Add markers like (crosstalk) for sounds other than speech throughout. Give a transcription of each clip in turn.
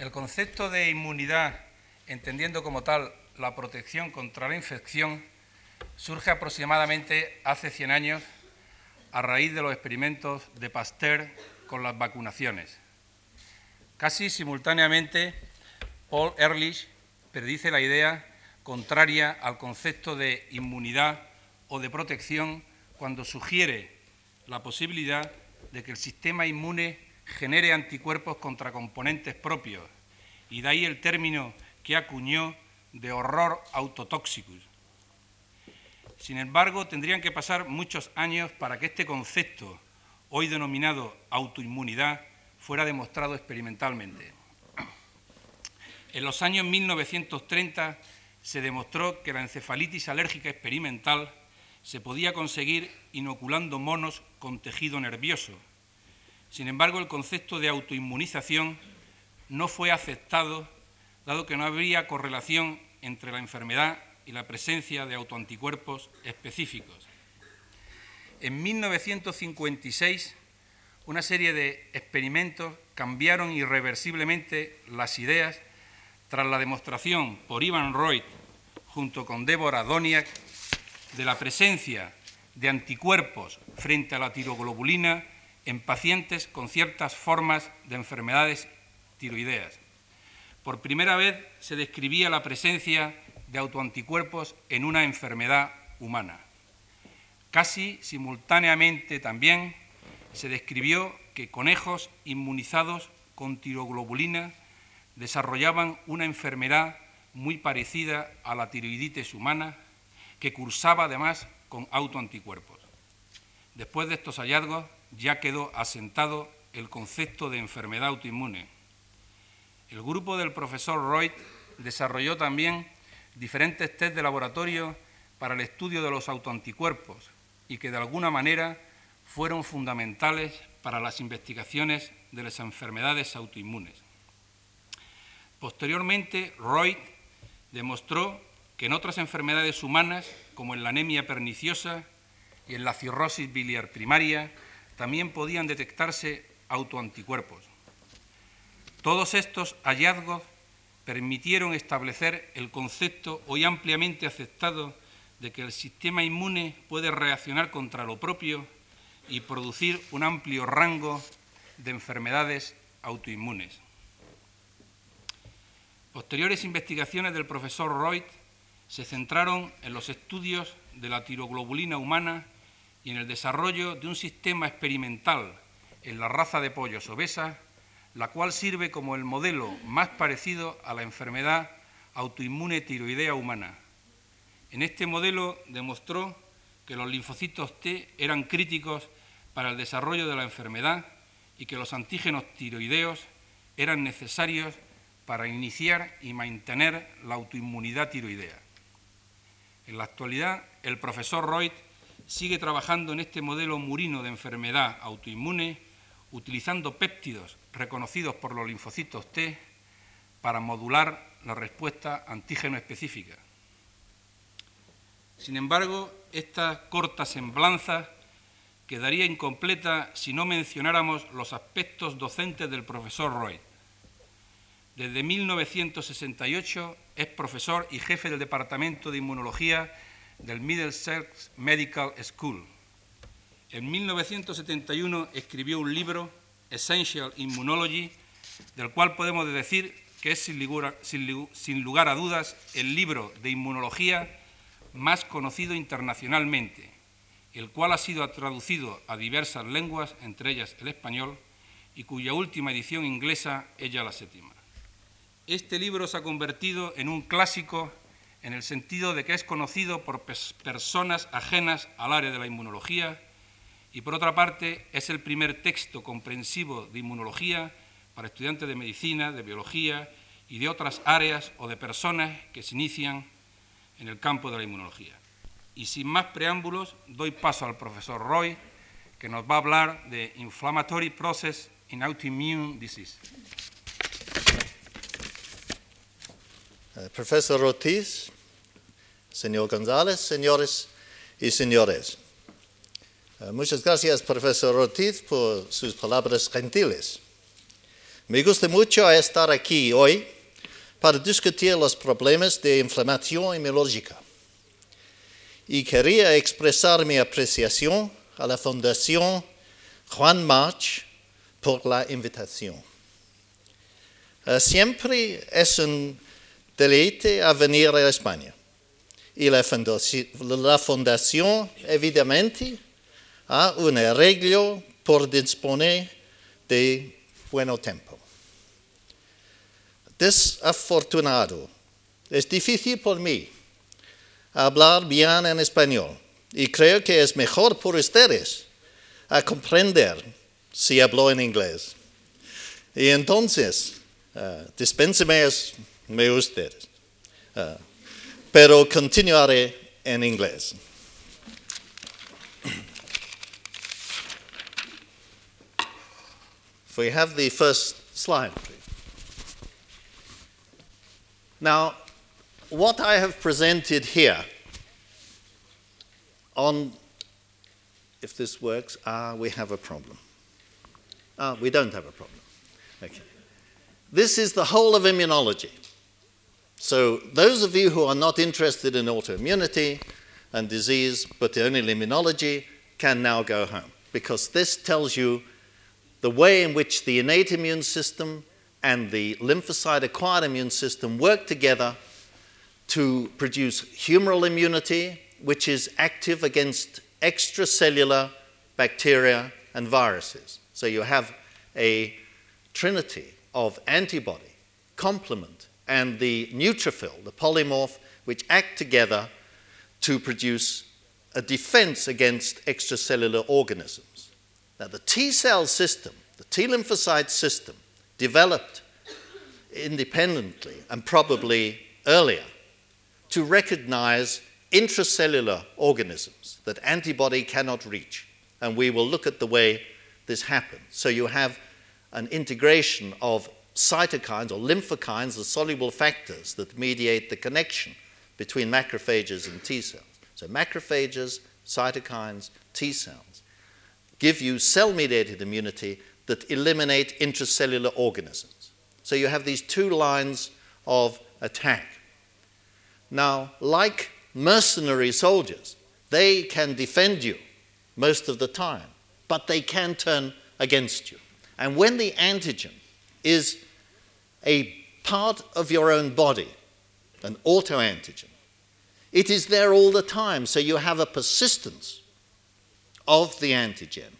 El concepto de inmunidad, entendiendo como tal la protección contra la infección, surge aproximadamente hace 100 años a raíz de los experimentos de Pasteur con las vacunaciones. Casi simultáneamente, Paul Ehrlich predice la idea contraria al concepto de inmunidad o de protección cuando sugiere la posibilidad de que el sistema inmune genere anticuerpos contra componentes propios, y de ahí el término que acuñó de horror autotóxicos. Sin embargo, tendrían que pasar muchos años para que este concepto, hoy denominado autoinmunidad, fuera demostrado experimentalmente. En los años 1930 se demostró que la encefalitis alérgica experimental se podía conseguir inoculando monos con tejido nervioso. Sin embargo, el concepto de autoinmunización no fue aceptado, dado que no habría correlación entre la enfermedad y la presencia de autoanticuerpos específicos. En 1956, una serie de experimentos cambiaron irreversiblemente las ideas tras la demostración por Ivan Reut, junto con Débora Doniak, de la presencia de anticuerpos frente a la tiroglobulina en pacientes con ciertas formas de enfermedades tiroideas. Por primera vez se describía la presencia de autoanticuerpos en una enfermedad humana. Casi simultáneamente también se describió que conejos inmunizados con tiroglobulina desarrollaban una enfermedad muy parecida a la tiroiditis humana, que cursaba además con autoanticuerpos. Después de estos hallazgos ya quedó asentado el concepto de enfermedad autoinmune. El grupo del profesor Reut desarrolló también diferentes test de laboratorio para el estudio de los autoanticuerpos y que de alguna manera fueron fundamentales para las investigaciones de las enfermedades autoinmunes. Posteriormente, Reut demostró que en otras enfermedades humanas, como en la anemia perniciosa y en la cirrosis biliar primaria, también podían detectarse autoanticuerpos. Todos estos hallazgos permitieron establecer el concepto hoy ampliamente aceptado de que el sistema inmune puede reaccionar contra lo propio y producir un amplio rango de enfermedades autoinmunes. Posteriores investigaciones del profesor Reut se centraron en los estudios de la tiroglobulina humana y en el desarrollo de un sistema experimental en la raza de pollos obesa, la cual sirve como el modelo más parecido a la enfermedad autoinmune tiroidea humana. En este modelo demostró que los linfocitos T eran críticos para el desarrollo de la enfermedad y que los antígenos tiroideos eran necesarios para iniciar y mantener la autoinmunidad tiroidea. En la actualidad, el profesor Reut sigue trabajando en este modelo murino de enfermedad autoinmune, utilizando péptidos reconocidos por los linfocitos T para modular la respuesta antígeno específica. Sin embargo, esta corta semblanza quedaría incompleta si no mencionáramos los aspectos docentes del profesor Reut. Desde 1968 es profesor y jefe del Departamento de Inmunología del Middlesex Medical School. En 1971 escribió un libro, Essential Immunology, del cual podemos decir que es sin lugar, a dudas el libro de inmunología más conocido internacionalmente, el cual ha sido traducido a diversas lenguas, entre ellas el español, y cuya última edición inglesa es ya la séptima. Este libro se ha convertido en un clásico en el sentido de que es conocido por personas ajenas al área de la inmunología y por otra parte es el primer texto comprensivo de inmunología para estudiantes de medicina, de biología y de otras áreas o de personas que se inician en el campo de la inmunología. Y sin más preámbulos, doy paso al profesor Roy, que nos va a hablar de Inflammatory Process in Autoimmune Disease. Eh, profesor Ortiz, señor González, señores y señores. Eh, muchas gracias, profesor Ortiz, por sus palabras gentiles. Me gusta mucho estar aquí hoy para discutir los problemas de inflamación inmunológica. Y quería expresar mi apreciación a la Fundación Juan March por la invitación. Uh, siempre es un deleite a venir a España. Y la fundación, la fundación evidentemente, ha un arreglo por disponer de buen tiempo. Desafortunado, es difícil por mí hablar bien en español y creo que es mejor por ustedes a comprender si hablo en inglés. Y entonces, uh, dispénseme ustedes, uh, pero continuaré en inglés. If we have the first slide, please. Now, what I have presented here on, if this works, ah, we have a problem. Ah, we don't have a problem. Okay. This is the whole of immunology. So, those of you who are not interested in autoimmunity and disease, but only immunology, can now go home because this tells you the way in which the innate immune system and the lymphocyte acquired immune system work together to produce humoral immunity, which is active against extracellular bacteria and viruses. So you have a trinity of antibody, complement, and the neutrophil, the polymorph, which act together to produce a defense against extracellular organisms. Now, the T cell system, the T lymphocyte system, developed independently and probably earlier to recognize intracellular organisms that antibody cannot reach. And we will look at the way this happens. So you have an integration of cytokines or lymphokines, the soluble factors that mediate the connection between macrophages and T cells. So macrophages, cytokines, T cells give you cell mediated immunity that eliminate intracellular organisms. So you have these two lines of attack. Now, like mercenary soldiers, they can defend you most of the time, but they can turn against you. And when the antigen is a part of your own body, an autoantigen, it is there all the time, so you have a persistence of the antigen.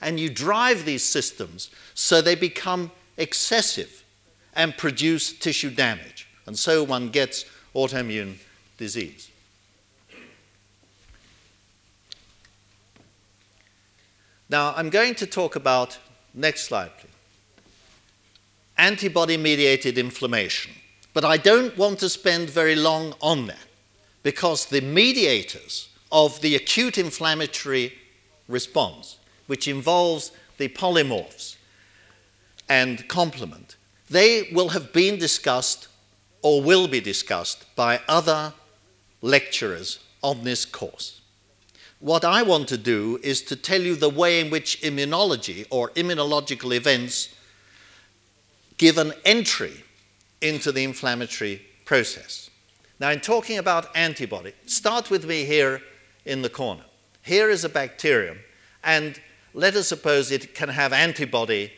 And you drive these systems so they become excessive and produce tissue damage. And so one gets autoimmune disease. Now, I'm going to talk about, next slide, please, antibody mediated inflammation. But I don't want to spend very long on that because the mediators of the acute inflammatory response, which involves the polymorphs and complement, they will have been discussed or will be discussed by other lecturers on this course. What I want to do is to tell you the way in which immunology or immunological events give an entry into the inflammatory process. Now, in talking about antibody, start with me here in the corner. Here is a bacterium, and let us suppose it can have antibody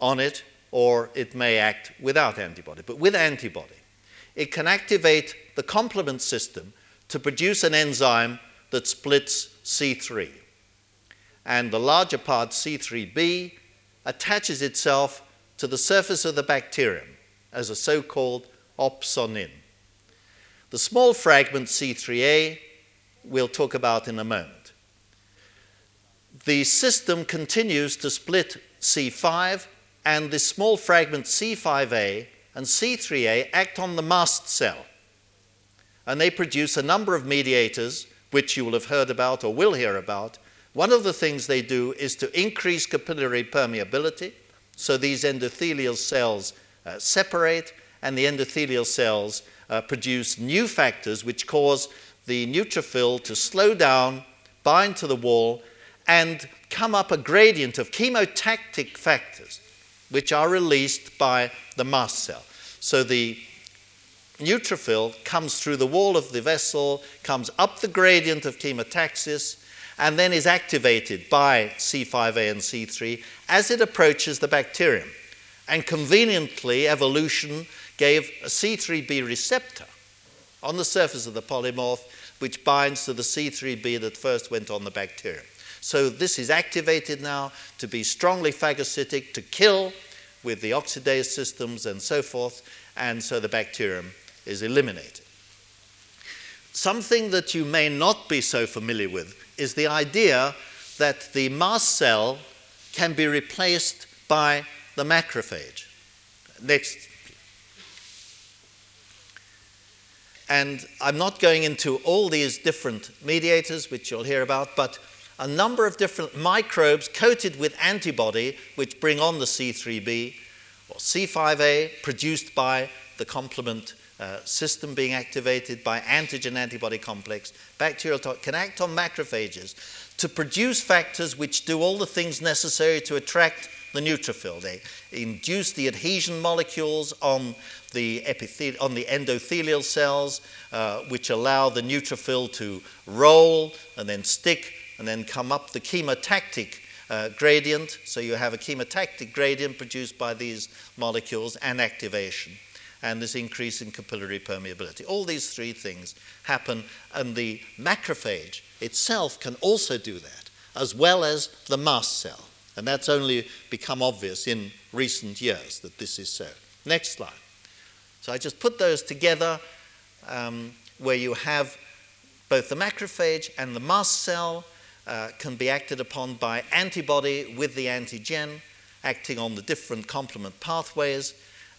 on it, or it may act without antibody. But with antibody, it can activate the complement system to produce an enzyme that splits C3. And the larger part, C3b, attaches itself to the surface of the bacterium as a so called opsonin. The small fragment C3a we'll talk about in a moment. The system continues to split C5, and the small fragment C5a and C3a act on the mast cell. And they produce a number of mediators, which you will have heard about or will hear about. One of the things they do is to increase capillary permeability, so these endothelial cells uh, separate, and the endothelial cells uh, produce new factors which cause the neutrophil to slow down, bind to the wall, and come up a gradient of chemotactic factors which are released by the mast cell. So the neutrophil comes through the wall of the vessel, comes up the gradient of chemotaxis, and then is activated by C5a and C3 as it approaches the bacterium. And conveniently, evolution gave a C3b receptor on the surface of the polymorph, which binds to the C3b that first went on the bacterium. So this is activated now to be strongly phagocytic, to kill with the oxidase systems and so forth, and so the bacterium is eliminated. Something that you may not be so familiar with is the idea that the mast cell can be replaced by the macrophage. Next. And I'm not going into all these different mediators, which you'll hear about, but a number of different microbes coated with antibody, which bring on the C3b or C5a, produced by the complement uh, system being activated by antigen antibody complex, bacterial can act on macrophages to produce factors which do all the things necessary to attract the neutrophil. They induce the adhesion molecules on the, on the endothelial cells, uh, which allow the neutrophil to roll and then stick and then come up the chemotactic uh, gradient. So you have a chemotactic gradient produced by these molecules and activation and this increase in capillary permeability. All these three things happen, and the macrophage itself can also do that, as well as the mast cell. And that's only become obvious in recent years that this is so. Next slide. So I just put those together um, where you have both the macrophage and the mast cell uh, can be acted upon by antibody with the antigen, acting on the different complement pathways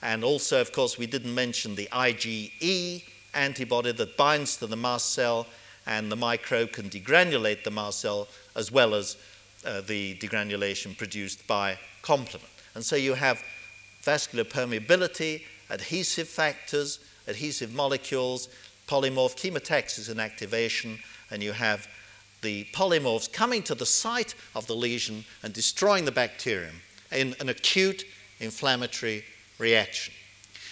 and also, of course, we didn't mention the IgE antibody that binds to the mast cell, and the microbe can degranulate the mast cell as well as uh, the degranulation produced by complement. And so you have vascular permeability, adhesive factors, adhesive molecules, polymorph chemotaxis and activation, and you have the polymorphs coming to the site of the lesion and destroying the bacterium in an acute inflammatory reaction.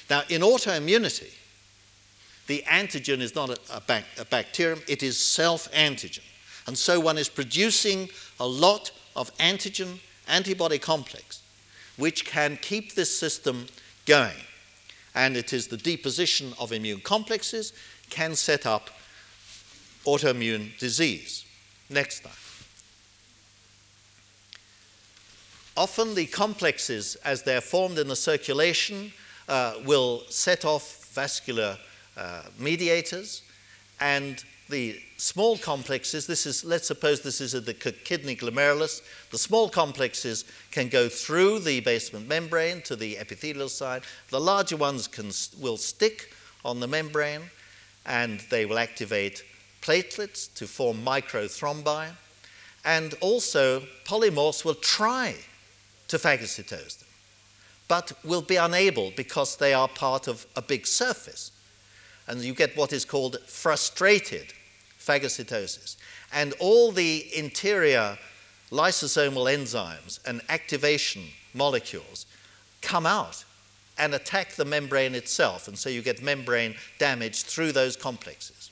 Now, in autoimmunity, the antigen is not a, a, bac- a bacterium, it is self antigen. And so one is producing a lot of antigen antibody complex, which can keep this system going. And it is the deposition of immune complexes can set up autoimmune disease. Next slide. Often the complexes, as they're formed in the circulation, uh, will set off vascular uh, mediators, and the small complexes, this is, let's suppose this is the kidney glomerulus, the small complexes can go through the basement membrane to the epithelial side. The larger ones can, will stick on the membrane, and they will activate platelets to form microthrombi. And also, polymorphs will try to phagocytose them, but will be unable because they are part of a big surface. And you get what is called frustrated phagocytosis. And all the interior lysosomal enzymes and activation molecules come out and attack the membrane itself. And so you get membrane damage through those complexes.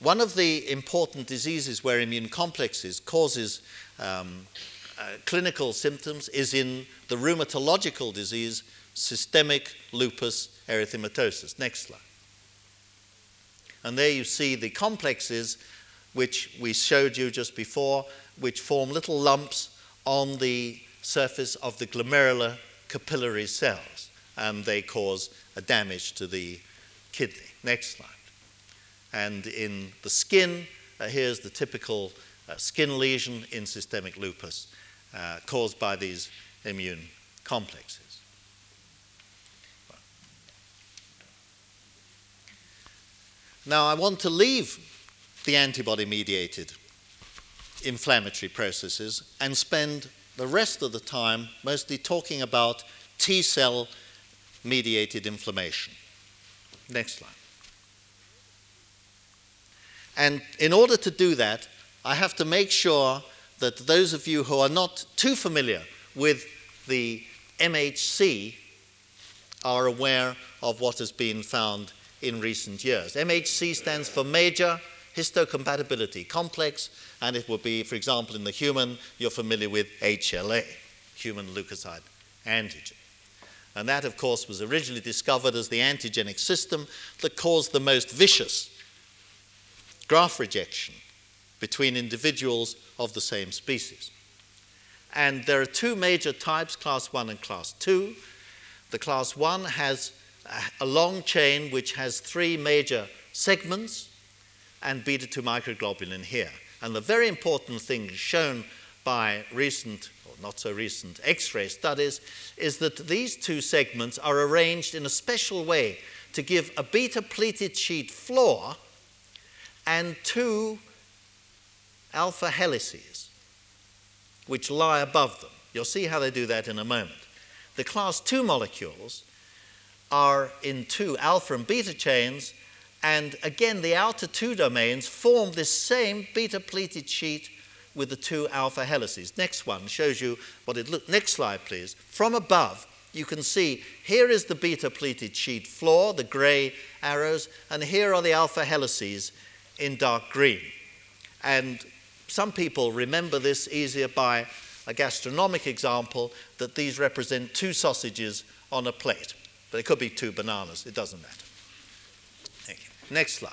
One of the important diseases where immune complexes causes um, clinical symptoms is in the rheumatological disease systemic lupus erythematosus. Next slide. And there you see the complexes which we showed you just before, which form little lumps on the surface of the glomerular capillary cells, and they cause a damage to the kidney. Next slide. And in the skin, uh, here's the typical uh, skin lesion in systemic lupus uh, caused by these immune complexes. Now, I want to leave the antibody mediated inflammatory processes and spend the rest of the time mostly talking about T cell mediated inflammation. Next slide. And in order to do that, I have to make sure that those of you who are not too familiar with the MHC are aware of what has been found in recent years. MHC stands for Major Histocompatibility Complex, and it would be, for example, in the human, you're familiar with HLA, human leukocyte antigen. And that, of course, was originally discovered as the antigenic system that caused the most vicious graft rejection between individuals of the same species. And there are two major types, class 1 and class 2. The class 1 has a long chain which has three major segments and beta 2 microglobulin here. And the very important thing shown by recent, or not so recent, X ray studies is that these two segments are arranged in a special way to give a beta pleated sheet floor and two alpha helices which lie above them. You'll see how they do that in a moment. The class 2 molecules are in two alpha and beta chains, and again, the outer two domains form this same beta pleated sheet with the two alpha helices. Next one shows you what it looks. Next slide, please. From above, you can see here is the beta pleated sheet floor, the gray arrows, and here are the alpha helices in dark green. And some people remember this easier by a gastronomic example that these represent two sausages on a plate. But it could be two bananas, it doesn't matter. Thank you. Next slide.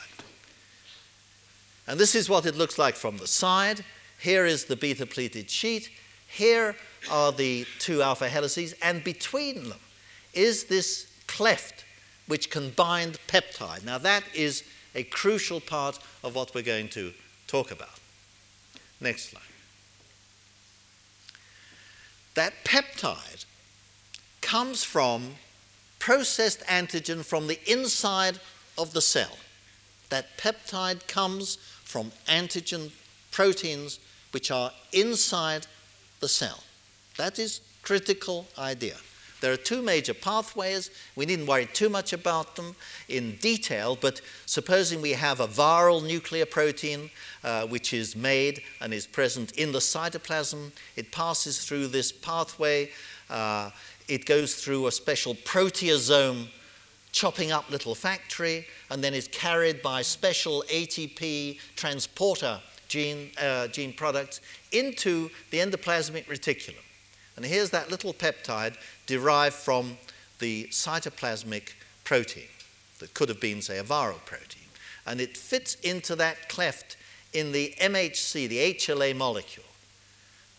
And this is what it looks like from the side. Here is the beta pleated sheet. Here are the two alpha helices, and between them is this cleft which can bind peptide. Now, that is a crucial part of what we're going to talk about. Next slide. That peptide comes from processed antigen from the inside of the cell. That peptide comes from antigen proteins which are inside the cell. That is critical idea. There are two major pathways. We needn't worry too much about them in detail, but supposing we have a viral nuclear protein uh, which is made and is present in the cytoplasm, it passes through this pathway. Uh, it goes through a special proteasome chopping up little factory and then is carried by special ATP transporter gene, uh, gene products into the endoplasmic reticulum. And here's that little peptide derived from the cytoplasmic protein that could have been, say, a viral protein. And it fits into that cleft in the MHC, the HLA molecule.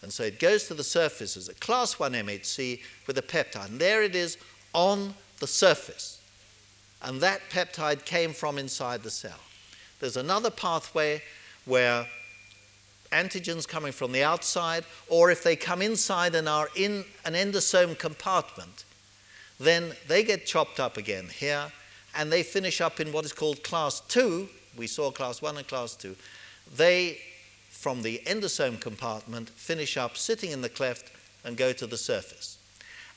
And so it goes to the surface as a class 1 MHC with a peptide. And there it is on the surface. And that peptide came from inside the cell. There's another pathway where antigens coming from the outside, or if they come inside and are in an endosome compartment, then they get chopped up again here, and they finish up in what is called class 2. We saw class 1 and class 2. They, from the endosome compartment, finish up sitting in the cleft and go to the surface.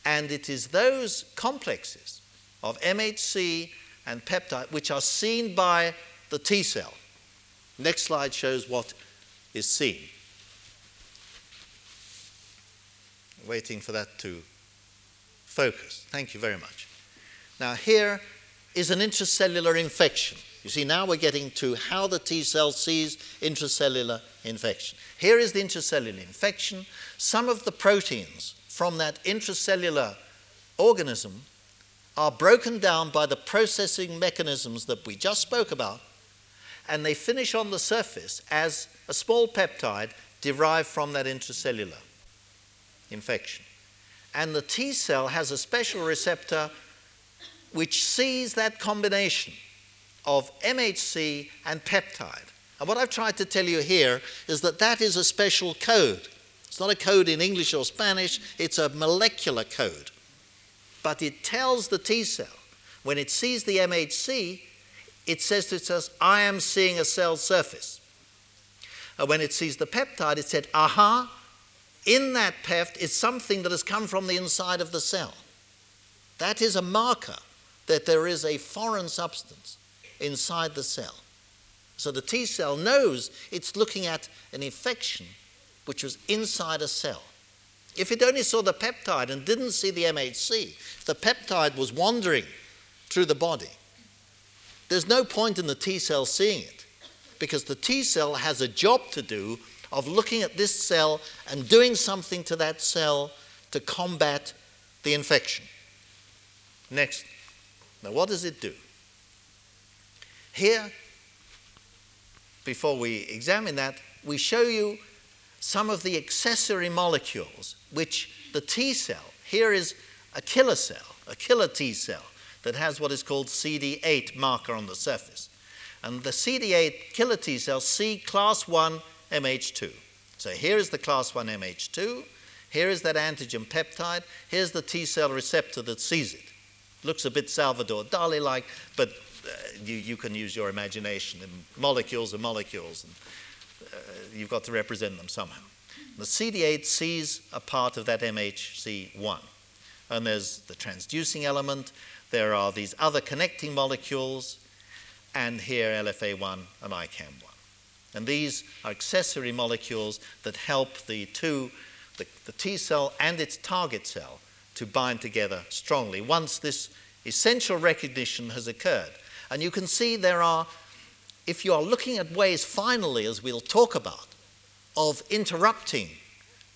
And it is those complexes of MHC and peptide which are seen by the T cell. Next slide shows what is seen. Waiting for that to focus. Thank you very much. Now, here is an intracellular infection. You see, now we're getting to how the T cell sees intracellular infection. Here is the intracellular infection. Some of the proteins from that intracellular organism are broken down by the processing mechanisms that we just spoke about, and they finish on the surface as a small peptide derived from that intracellular infection. And the T cell has a special receptor which sees that combination of MHC and peptide. And what I've tried to tell you here is that that is a special code. It's not a code in English or Spanish, it's a molecular code. But it tells the T cell, when it sees the MHC, it says to itself, I am seeing a cell surface. And when it sees the peptide, it said, aha, in that peft is something that has come from the inside of the cell. That is a marker that there is a foreign substance inside the cell. So the T cell knows it's looking at an infection which was inside a cell. If it only saw the peptide and didn't see the MHC, the peptide was wandering through the body, there's no point in the T cell seeing it because the T cell has a job to do of looking at this cell and doing something to that cell to combat the infection. Next. Now, what does it do? Here, before we examine that, we show you some of the accessory molecules which the T cell, here is a killer cell, a killer T cell that has what is called CD8 marker on the surface. And the CD8 killer T cell see class 1 MH2. So here is the class 1 MH2. Here is that antigen peptide. Here's the T cell receptor that sees it. Looks a bit Salvador Dali like, but you, you can use your imagination. And molecules are molecules, and uh, you've got to represent them somehow. The CD8 sees a part of that MHC1. And there's the transducing element, there are these other connecting molecules, and here LFA1 and ICAM1. And these are accessory molecules that help the two, the, the T cell and its target cell, to bind together strongly once this essential recognition has occurred. And you can see there are, if you are looking at ways, finally, as we'll talk about, of interrupting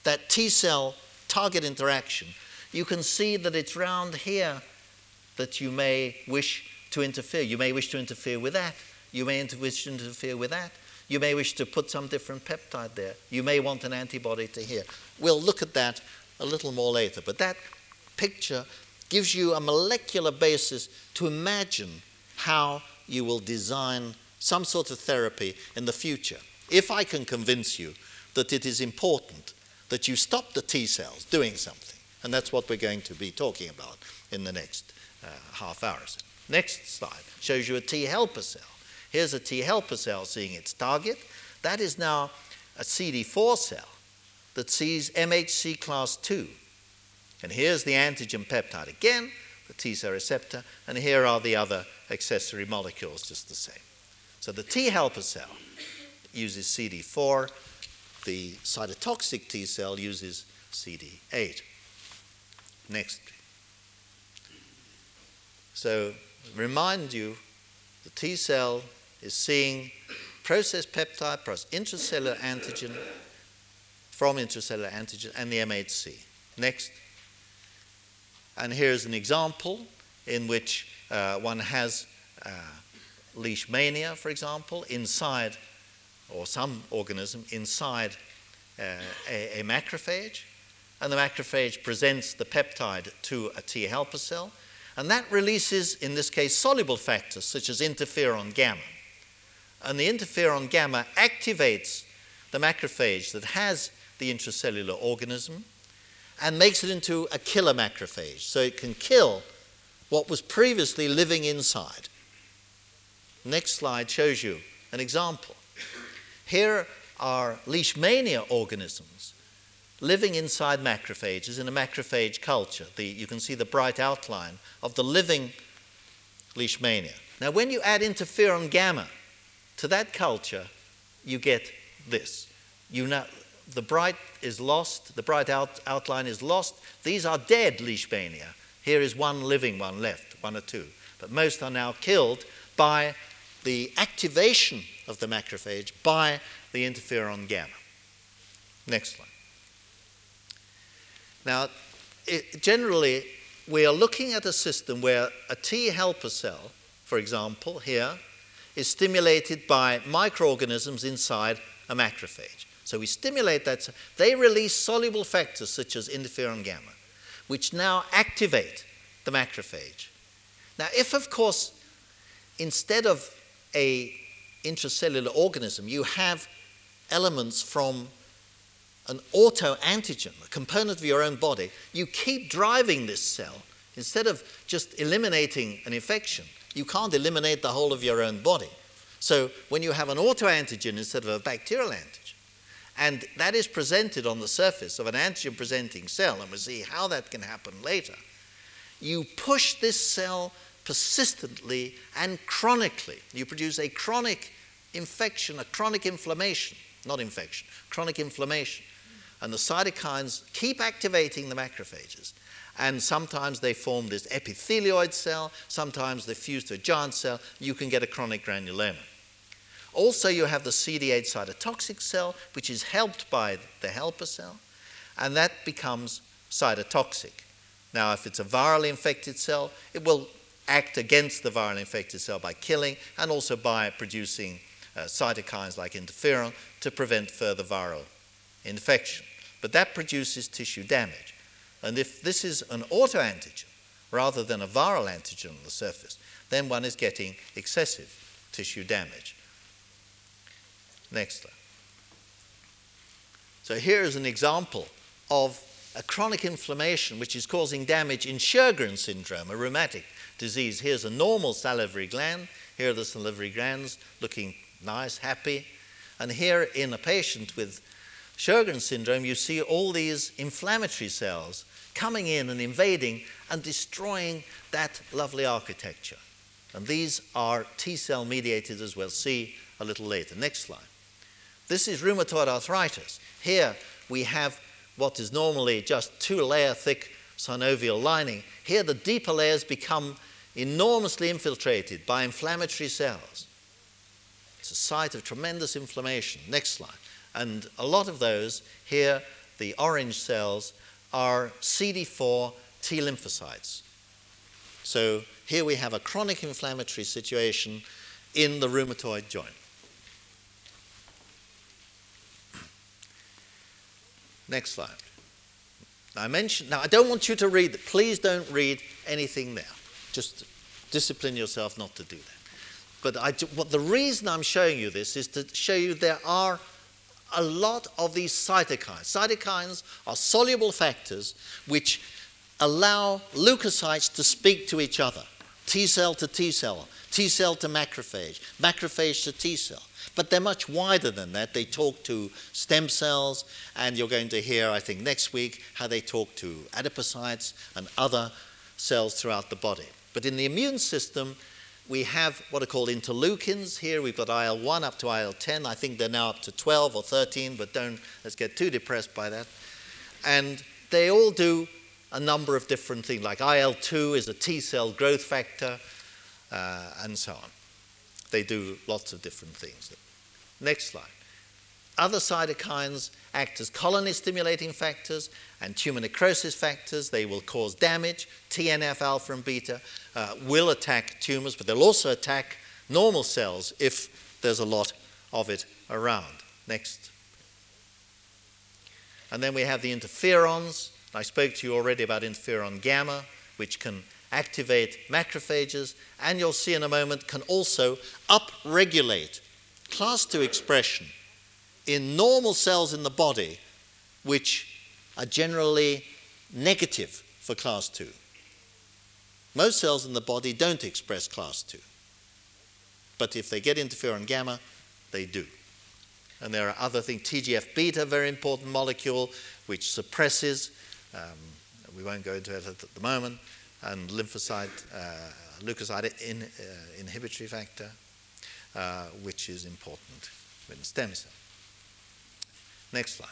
that T cell target interaction, you can see that it's round here that you may wish to interfere. You may wish to interfere with that. You may wish to interfere with that. You may wish to put some different peptide there. You may want an antibody to here. We'll look at that a little more later. But that picture gives you a molecular basis to imagine how you will design some sort of therapy in the future. If I can convince you that it is important that you stop the T cells doing something, and that's what we're going to be talking about in the next uh, half hour or so. Next slide shows you a T helper cell. Here's a T helper cell seeing its target. That is now a CD4 cell that sees MHC class 2. And here's the antigen peptide again, the T cell receptor, and here are the other accessory molecules just the same. So the T helper cell uses CD4, the cytotoxic T cell uses CD8. Next. So remind you, the T cell is seeing processed peptide plus intracellular antigen from intracellular antigen and the MHC. Next. And here's an example in which uh, one has uh, leishmania, for example, inside, or some organism inside uh, a, a macrophage. And the macrophage presents the peptide to a T helper cell and that releases, in this case, soluble factors such as interferon gamma. And the interferon gamma activates the macrophage that has the intracellular organism and makes it into a killer macrophage. So it can kill what was previously living inside. Next slide shows you an example. Here are leishmania organisms living inside macrophages in a macrophage culture. The, you can see the bright outline of the living leishmania. Now, when you add interferon gamma to that culture, you get this. You the bright is lost, the bright out, outline is lost. These are dead leishmania. Here is one living one left, one or two. But most are now killed by the activation of the macrophage by the interferon gamma. Next slide. Now, it, generally, we are looking at a system where a T helper cell, for example, here, is stimulated by microorganisms inside a macrophage. So we stimulate that. They release soluble factors such as interferon gamma, which now activate the macrophage. Now, if, of course, instead of a intracellular organism, you have elements from an autoantigen, a component of your own body, you keep driving this cell. Instead of just eliminating an infection, you can't eliminate the whole of your own body. So when you have an autoantigen instead of a bacterial antigen, and that is presented on the surface of an antigen presenting cell, and we'll see how that can happen later, you push this cell persistently and chronically. You produce a chronic infection, a chronic inflammation, not infection, chronic inflammation And the cytokines keep activating the macrophages. And sometimes they form this epithelioid cell, sometimes they fuse to a giant cell. You can get a chronic granuloma. Also, you have the CD8 cytotoxic cell, which is helped by the helper cell, and that becomes cytotoxic. Now, if it's a virally infected cell, it will act against the virally infected cell by killing and also by producing uh, cytokines like interferon to prevent further viral infection. But that produces tissue damage. And if this is an autoantigen rather than a viral antigen on the surface, then one is getting excessive tissue damage. Next slide. So here is an example of a chronic inflammation which is causing damage in Sjogren syndrome, a rheumatic disease. Here's a normal salivary gland. Here are the salivary glands looking nice, happy. And here in a patient with Sjogren syndrome, you see all these inflammatory cells coming in and invading and destroying that lovely architecture. And these are T cell mediated, as we'll see a little later. Next slide. This is rheumatoid arthritis. Here we have what is normally just two layer thick synovial lining. Here the deeper layers become enormously infiltrated by inflammatory cells. It's a site of tremendous inflammation. Next slide. And a lot of those, here the orange cells, are CD4 T lymphocytes. So here we have a chronic inflammatory situation in the rheumatoid joint. Next slide. I mentioned, now I don't want you to read, please don't read anything there. Just discipline yourself not to do that. But I, what the reason I'm showing you this is to show you there are a lot of these cytokines. Cytokines are soluble factors which allow leukocytes to speak to each other. T cell to T cell, T cell to macrophage, macrophage to T cell. But they're much wider than that. They talk to stem cells, and you're going to hear, I think, next week how they talk to adipocytes and other cells throughout the body. But in the immune system, we have what are called interleukins. Here we've got IL 1 up to IL 10. I think they're now up to 12 or 13, but don't let's get too depressed by that. And they all do a number of different things, like IL 2 is a T cell growth factor, uh, and so on. They do lots of different things. Next slide. Other cytokines act as colony stimulating factors and tumor necrosis factors. They will cause damage. TNF alpha and beta uh, will attack tumors, but they'll also attack normal cells if there's a lot of it around. Next. And then we have the interferons. I spoke to you already about interferon gamma, which can activate macrophages, and you'll see in a moment can also upregulate class 2 expression in normal cells in the body, which are generally negative for class 2. Most cells in the body don't express class 2. But if they get interferon gamma, they do. And there are other things. TGF beta, very important molecule, which suppresses, um, we won't go into it at the moment, and lymphocyte, uh, leukocyte in, uh, inhibitory factor, Uh, which is important in stem cell. Next slide.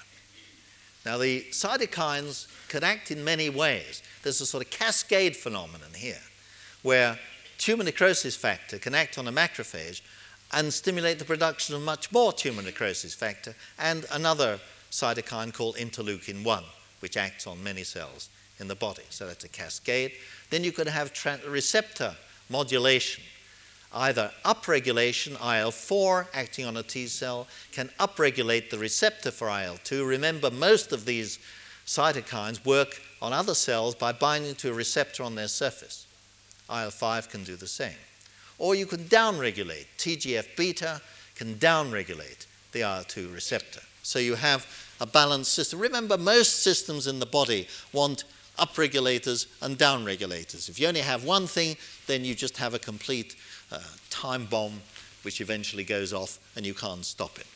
Now, the cytokines can act in many ways. There's a sort of cascade phenomenon here where tumor necrosis factor can act on a macrophage and stimulate the production of much more tumor necrosis factor and another cytokine called interleukin 1, which acts on many cells in the body. So that's a cascade. Then you could have receptor modulation either upregulation, IL-4 acting on a T cell, can upregulate the receptor for IL-2. Remember, most of these cytokines work on other cells by binding to a receptor on their surface. IL-5 can do the same. Or you can downregulate. TGF-beta can downregulate the IL-2 receptor. So you have a balanced system. Remember, most systems in the body want upregulators and downregulators. If you only have one thing, then you just have a complete time bomb which eventually goes off and you can't stop it.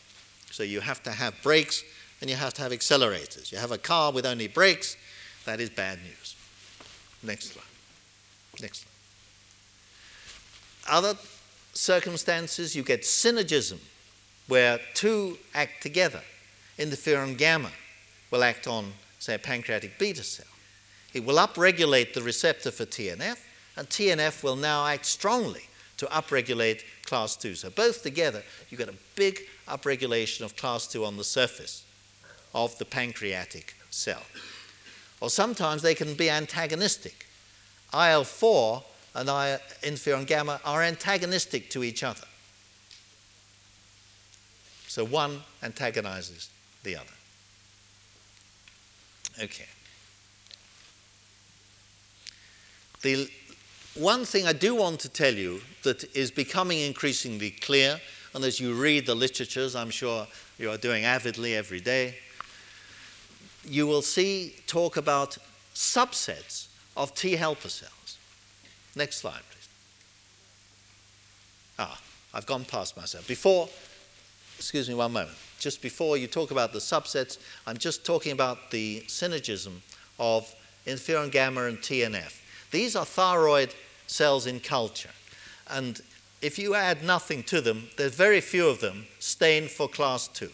So you have to have brakes and you have to have accelerators. You have a car with only brakes, that is bad news. Next slide. Next slide. Other circumstances, you get synergism, where two act together. Interferon gamma will act on, say, a pancreatic beta cell. It will upregulate the receptor for TNF, and TNF will now act strongly to upregulate class 2. So both together, you get a big upregulation of class 2 on the surface of the pancreatic cell. Or sometimes they can be antagonistic. IL 4 and interferon gamma are antagonistic to each other. So one antagonizes the other. Okay. The one thing I do want to tell you that is becoming increasingly clear, and as you read the literatures, I'm sure you are doing avidly every day, you will see talk about subsets of T helper cells. Next slide, please. Ah, I've gone past myself. Before, excuse me one moment, just before you talk about the subsets, I'm just talking about the synergism of interferon gamma and TNF. These are thyroid cells in culture. And if you add nothing to them, there's very few of them stained for class 2.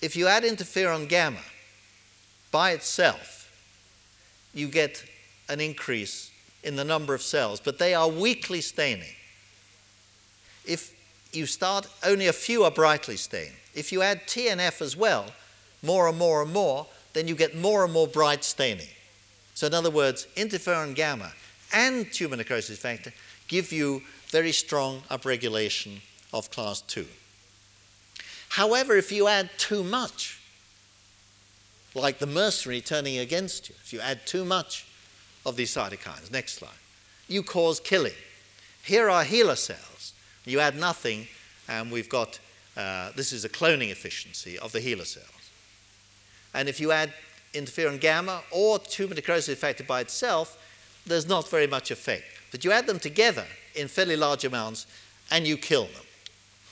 If you add interferon gamma by itself, you get an increase in the number of cells, but they are weakly staining. If you start, only a few are brightly stained. If you add TNF as well, more and more and more, then you get more and more bright staining. So, in other words, interferon gamma and tumor necrosis factor give you very strong upregulation of class 2. However, if you add too much, like the mercenary turning against you, if you add too much of these cytokines, next slide, you cause killing. Here are HeLa cells. You add nothing, and we've got uh, this is a cloning efficiency of the HeLa cells. And if you add interferon gamma or tumor necrosis factor by itself, there's not very much effect. But you add them together in fairly large amounts and you kill them.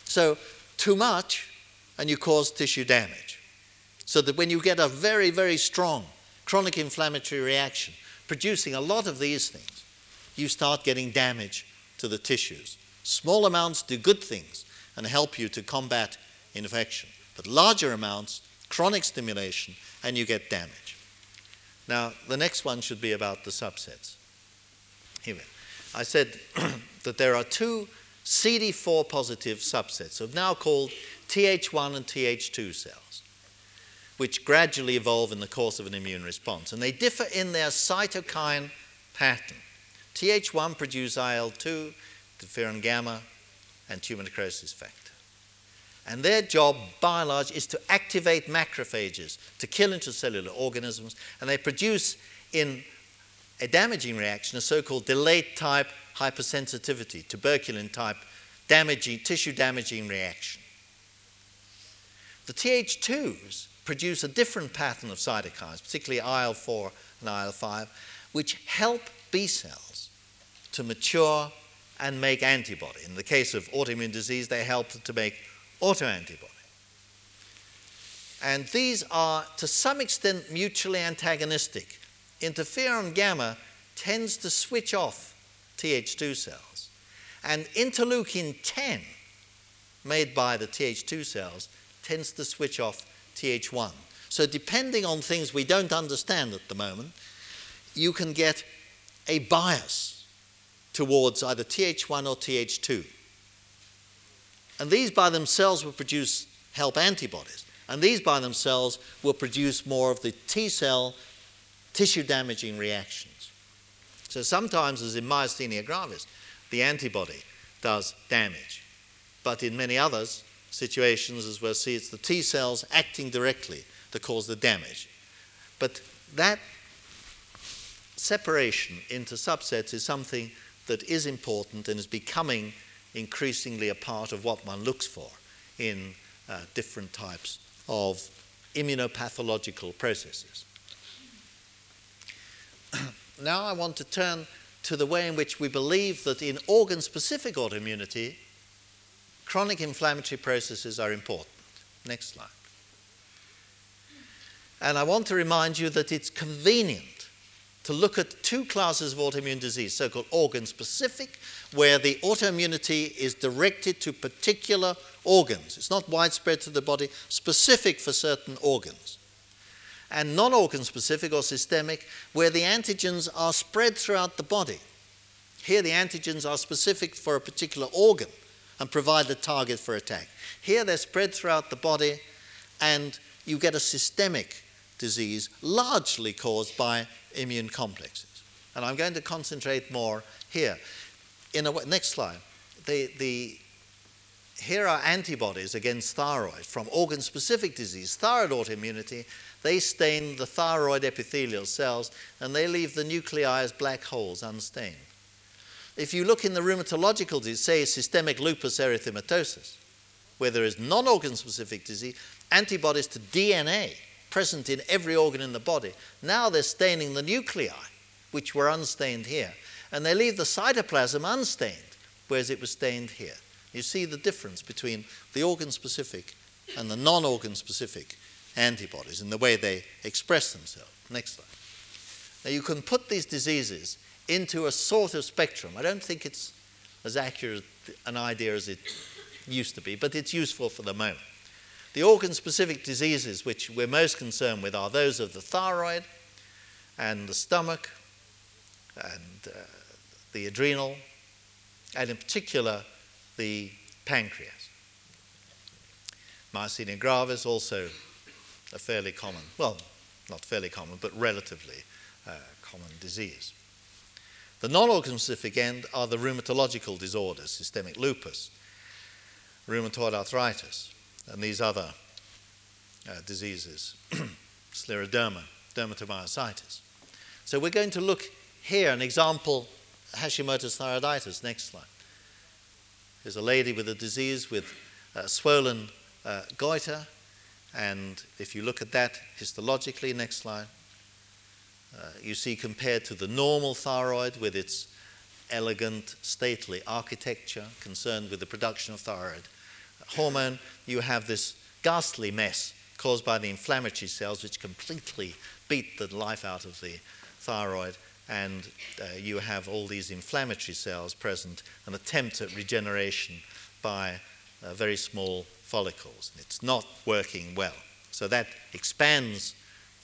So, too much and you cause tissue damage. So that when you get a very, very strong chronic inflammatory reaction producing a lot of these things, you start getting damage to the tissues. Small amounts do good things and help you to combat infection, but larger amounts, chronic stimulation, and you get damage. Now, the next one should be about the subsets. Here I said (clears throat) that there are two CD4 positive subsets, of now called Th1 and Th2 cells, which gradually evolve in the course of an immune response. And they differ in their cytokine pattern. Th1 produce IL2, interferon gamma, and tumor necrosis factor. And their job, by and large, is to activate macrophages to kill intracellular organisms, and they produce in a damaging reaction, a so-called delayed type hypersensitivity, tuberculin type damaging, tissue damaging reaction. The Th2s produce a different pattern of cytokines, particularly IL4 and IL5, which help B cells to mature and make antibody. In the case of autoimmune disease, they help to make autoantibody. And these are, to some extent, mutually antagonistic interferon gamma tends to switch off Th2 cells. And interleukin 10, made by the Th2 cells, tends to switch off Th1. So, depending on things we don't understand at the moment, you can get a bias towards either Th1 or Th2. And these by themselves will produce help antibodies. And these by themselves will produce more of the T cell tissue damaging reactions. So sometimes, as in myasthenia gravis, the antibody does damage. But in many others, situations, as we'll see, it's the T cells acting directly that cause the damage. But that separation into subsets is something that is important and is becoming increasingly a part of what one looks for in uh, different types of immunopathological processes. (clears throat) now I want to turn to the way in which we believe that in organ specific autoimmunity, chronic inflammatory processes are important. Next slide. And I want to remind you that it's convenient to look at two classes of autoimmune disease, so called organ specific, where the autoimmunity is directed to particular organs. It's not widespread to the body, specific for certain organs. and non organ specific or systemic, where the antigens are spread throughout the body. Here, the antigens are specific for a particular organ and provide the target for attack. Here, they're spread throughout the body, and you get a systemic disease largely caused by immune complexes. And I'm going to concentrate more here. In a, next slide. The, the, here are antibodies against thyroid from organ specific disease, thyroid autoimmunity. They stain the thyroid epithelial cells and they leave the nuclei as black holes unstained. If you look in the rheumatological disease, say systemic lupus erythematosus, where there is non organ specific disease, antibodies to DNA present in every organ in the body, now they're staining the nuclei, which were unstained here. And they leave the cytoplasm unstained, whereas it was stained here. You see the difference between the organ specific and the non organ specific antibodies in the way they express themselves. Next slide. Now, you can put these diseases into a sort of spectrum. I don't think it's as accurate an idea as it used to be, but it's useful for the moment. The organ specific diseases which we're most concerned with are those of the thyroid and the stomach and uh, the adrenal, and in particular the pancreas. Myasthenia gravis, also a fairly common, well, not fairly common, but relatively uh, common disease. The non organ specific end are the rheumatological disorders, systemic lupus, rheumatoid arthritis, and these other uh, diseases, (clears throat) scleroderma, dermatomyositis. So we're going to look here, an example, Hashimoto's thyroiditis. Next slide. There's a lady with a disease with uh, swollen uh, goiter, and if you look at that histologically, next slide, uh, you see compared to the normal thyroid with its elegant, stately architecture concerned with the production of thyroid hormone, you have this ghastly mess caused by the inflammatory cells which completely beat the life out of the thyroid and uh, you have all these inflammatory cells present, an attempt at regeneration by uh, very small follicles. And It's not working well. So that expands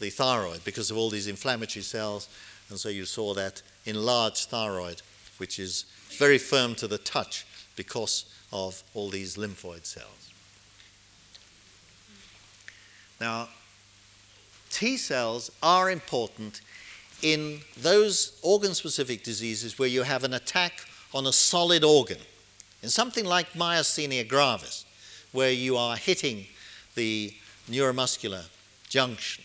the thyroid because of all these inflammatory cells, and so you saw that enlarged thyroid, which is very firm to the touch because of all these lymphoid cells. Now, T cells are important in those organ specific diseases where you have an attack on a solid organ. In something like myasthenia gravis, where you are hitting the neuromuscular junction,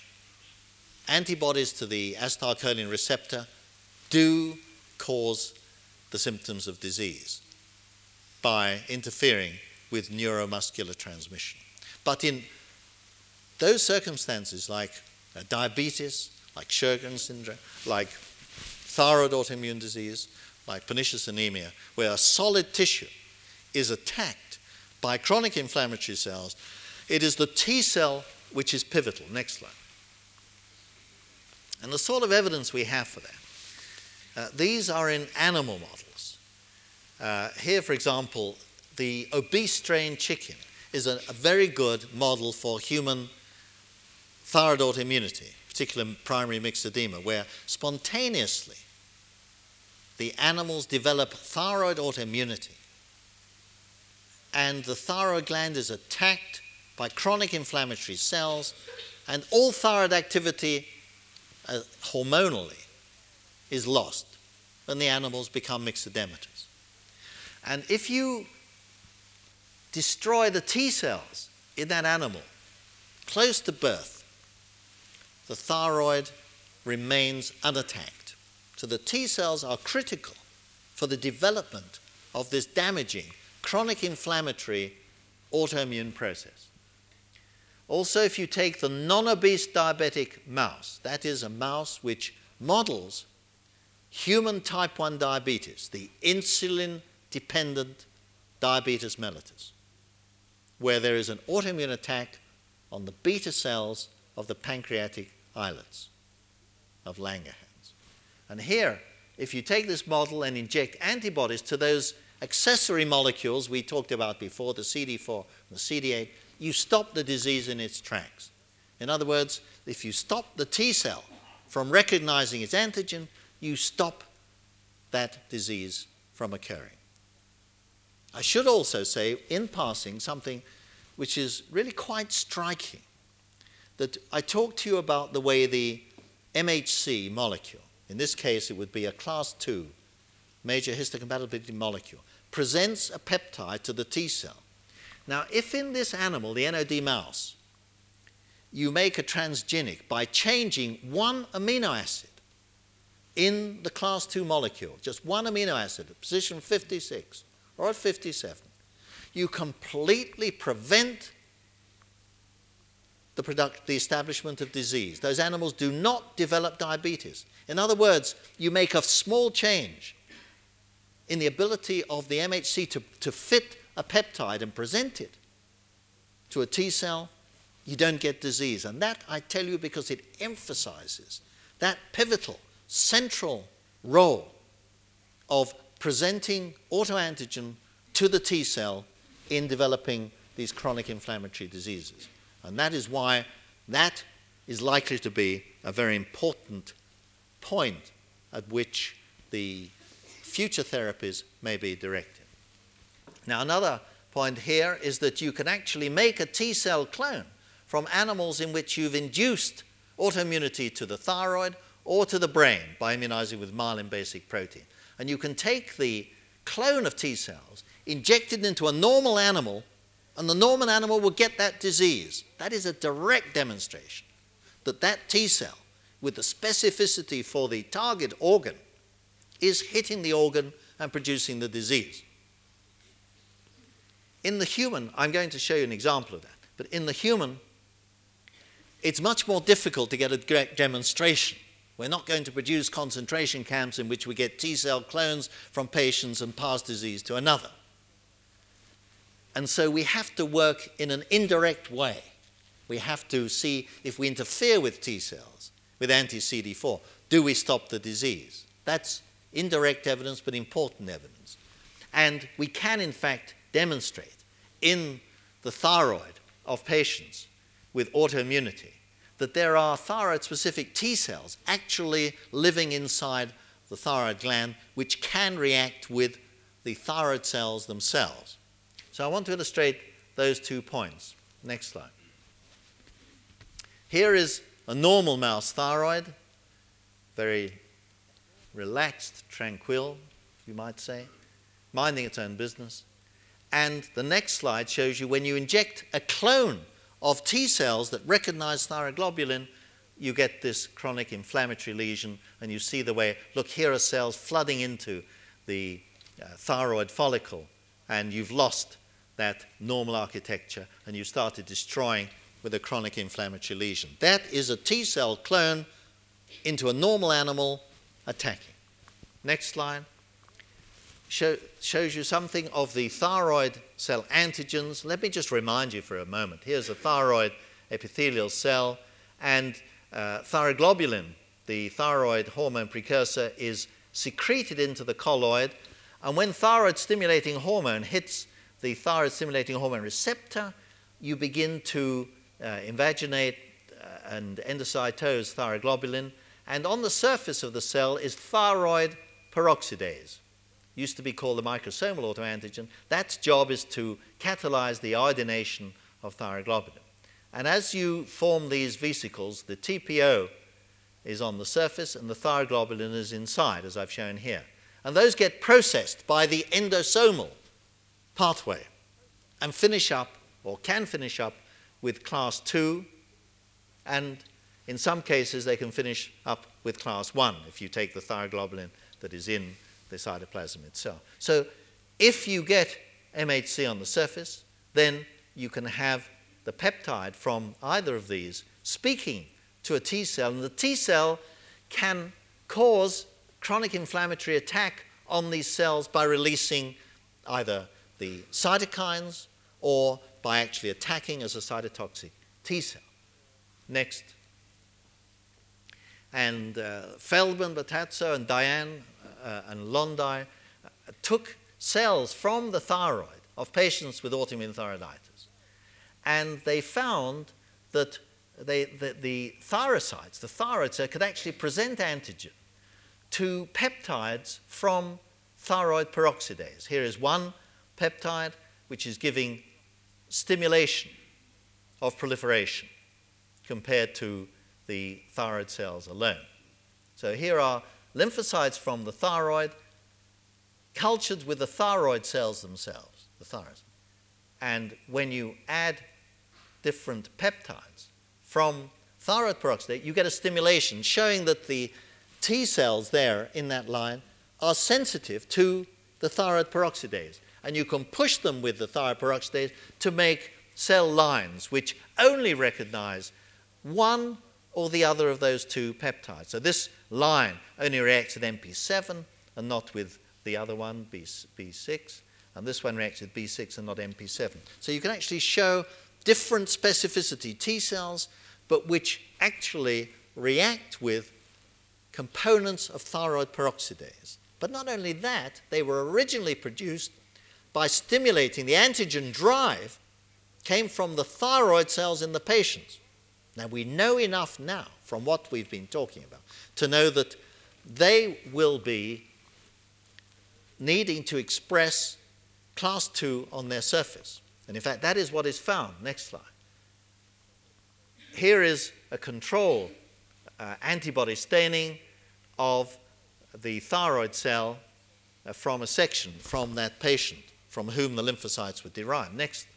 antibodies to the acetylcholine receptor do cause the symptoms of disease by interfering with neuromuscular transmission. But in those circumstances, like uh, diabetes, like Sjogren's syndrome, like thyroid autoimmune disease, like pernicious anemia, where a solid tissue is attacked by chronic inflammatory cells, it is the T cell which is pivotal. Next slide. And the sort of evidence we have for that, uh, these are in animal models. Uh, here, for example, the obese strain chicken is a, a very good model for human thyroid autoimmunity particularly primary myxedema, where spontaneously the animals develop thyroid autoimmunity and the thyroid gland is attacked by chronic inflammatory cells and all thyroid activity uh, hormonally is lost when the animals become myxedematous. And if you destroy the T cells in that animal close to birth, the thyroid remains unattacked. So the T cells are critical for the development of this damaging chronic inflammatory autoimmune process. Also, if you take the non obese diabetic mouse, that is a mouse which models human type 1 diabetes, the insulin dependent diabetes mellitus, where there is an autoimmune attack on the beta cells of the pancreatic islets of Langerhans. And here, if you take this model and inject antibodies to those accessory molecules we talked about before, the CD4 and the CD8, you stop the disease in its tracks. In other words, if you stop the T cell from recognizing its antigen, you stop that disease from occurring. I should also say, in passing, something which is really quite striking. That I talked to you about the way the MHC molecule, in this case it would be a class 2 major histocompatibility molecule, presents a peptide to the T cell. Now, if in this animal, the NOD mouse, you make a transgenic by changing one amino acid in the class 2 molecule, just one amino acid at position 56 or at 57, you completely prevent the, product, the establishment of disease. Those animals do not develop diabetes. In other words, you make a small change in the ability of the MHC to, to fit a peptide and present it to a T cell, you don't get disease. And that I tell you because it emphasizes that pivotal, central role of presenting autoantigen to the T cell in developing these chronic inflammatory diseases. And that is why that is likely to be a very important point at which the future therapies may be directed. Now, another point here is that you can actually make a T cell clone from animals in which you've induced autoimmunity to the thyroid or to the brain by immunizing with myelin basic protein. And you can take the clone of T cells, inject it into a normal animal, and the normal animal will get that disease. That is a direct demonstration that that T cell, with the specificity for the target organ, is hitting the organ and producing the disease. In the human, I'm going to show you an example of that, but in the human, it's much more difficult to get a direct demonstration we're not going to produce concentration camps in which we get T cell clones from patients and pass disease to another. And so we have to work in an indirect way. We have to see if we interfere with T cells, with anti CD4, do we stop the disease? That's indirect evidence, but important evidence. And we can, in fact, demonstrate in the thyroid of patients with autoimmunity that there are thyroid specific T cells actually living inside the thyroid gland which can react with the thyroid cells themselves. So I want to illustrate those two points. Next slide. Here is a normal mouse thyroid, very relaxed, tranquil, you might say, minding its own business. And the next slide shows you when you inject a clone of T cells that recognize thyroglobulin, you get this chronic inflammatory lesion, and you see the way, look, here are cells flooding into the uh, thyroid follicle, and you've lost that normal architecture, and you started destroying with a chronic inflammatory lesion. That is a T cell clone into a normal animal attacking. Next slide show, shows you something of the thyroid cell antigens. Let me just remind you for a moment. Here's a thyroid epithelial cell, and uh, thyroglobulin, the thyroid hormone precursor, is secreted into the colloid. And when thyroid stimulating hormone hits the thyroid stimulating hormone receptor, you begin to uh, invaginate uh, and endocytose thyroglobulin. And on the surface of the cell is thyroid peroxidase used to be called the microsomal autoantigen. That's job is to catalyze the iodination of thyroglobulin. And as you form these vesicles, the TPO is on the surface and the thyroglobulin is inside, as I've shown here. And those get processed by the endosomal pathway and finish up, or can finish up, with class 2. And in some cases, they can finish up with class 1 if you take the thyroglobulin that is in the cytoplasm itself. So if you get MHC on the surface, then you can have the peptide from either of these speaking to a T cell, and the T cell can cause chronic inflammatory attack on these cells by releasing either the cytokines or by actually attacking as a cytotoxic T cell. Next. And uh, Feldmann, Bottazzo, and uh, and Londei uh, took cells from the thyroid of patients with autoimmune thyroiditis. And they found that they, the, the thyrocytes, the thyroid cell, could actually present antigen to peptides from thyroid peroxidase. Here is one peptide which is giving stimulation of proliferation compared to the thyroid cells alone. So here are lymphocytes from the thyroid cultured with the thyroid cells themselves, the thyroid. And when you add different peptides from thyroid peroxidase, you get a stimulation showing that the T cells there in that line are sensitive to the thyroid peroxidase. And you can push them with the thyroid peroxidase to make cell lines which only recognize one or the other of those two peptides. So this line only reacts with MP7 and not with the other one, B, B6. And this one reacts with B6 and not MP7. So you can actually show different specificity T cells, but which actually react with components of thyroid peroxidase. But not only that, they were originally produced by stimulating the antigen drive came from the thyroid cells in the patients. Now we know enough now from what we've been talking about to know that they will be needing to express class 2 on their surface. And in fact, that is what is found. Next slide. Here is a control uh, antibody staining of the thyroid cell uh, from a section from that patient from whom the lymphocytes were derived. Next.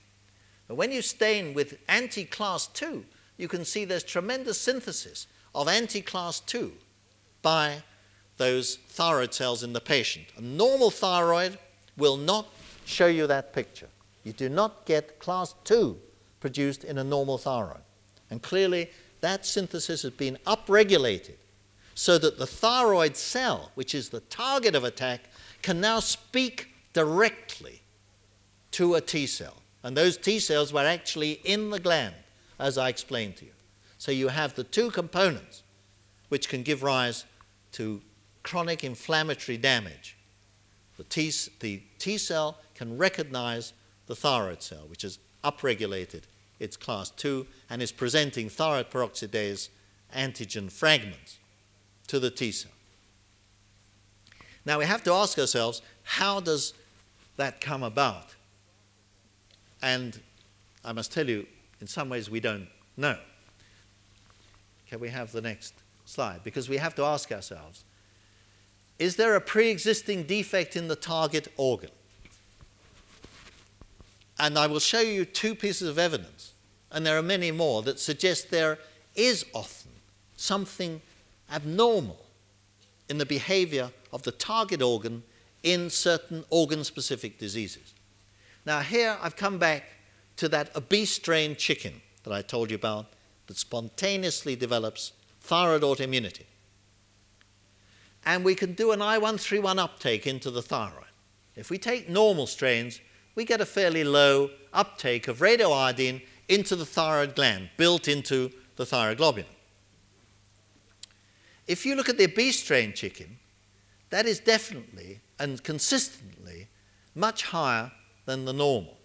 when you stain with anti class 2, you can see there's tremendous synthesis of anti class 2 by those thyroid cells in the patient. A normal thyroid will not show you that picture. You do not get class 2 produced in a normal thyroid. And clearly, that synthesis has been upregulated so that the thyroid cell, which is the target of attack, can now speak directly to a T cell. And those T cells were actually in the gland, as I explained to you. So you have the two components which can give rise to chronic inflammatory damage. The T, the T cell can recognize the thyroid cell, which has upregulated its class 2 and is presenting thyroid peroxidase antigen fragments to the T cell. Now we have to ask ourselves how does that come about? And I must tell you, in some ways, we don't know. Can we have the next slide? Because we have to ask ourselves is there a pre existing defect in the target organ? And I will show you two pieces of evidence, and there are many more, that suggest there is often something abnormal in the behavior of the target organ in certain organ specific diseases. Now, here I've come back to that obese strain chicken that I told you about that spontaneously develops thyroid autoimmunity. And we can do an I131 uptake into the thyroid. If we take normal strains, we get a fairly low uptake of radioiodine into the thyroid gland, built into the thyroglobulin. If you look at the obese strain chicken, that is definitely and consistently much higher than the normal.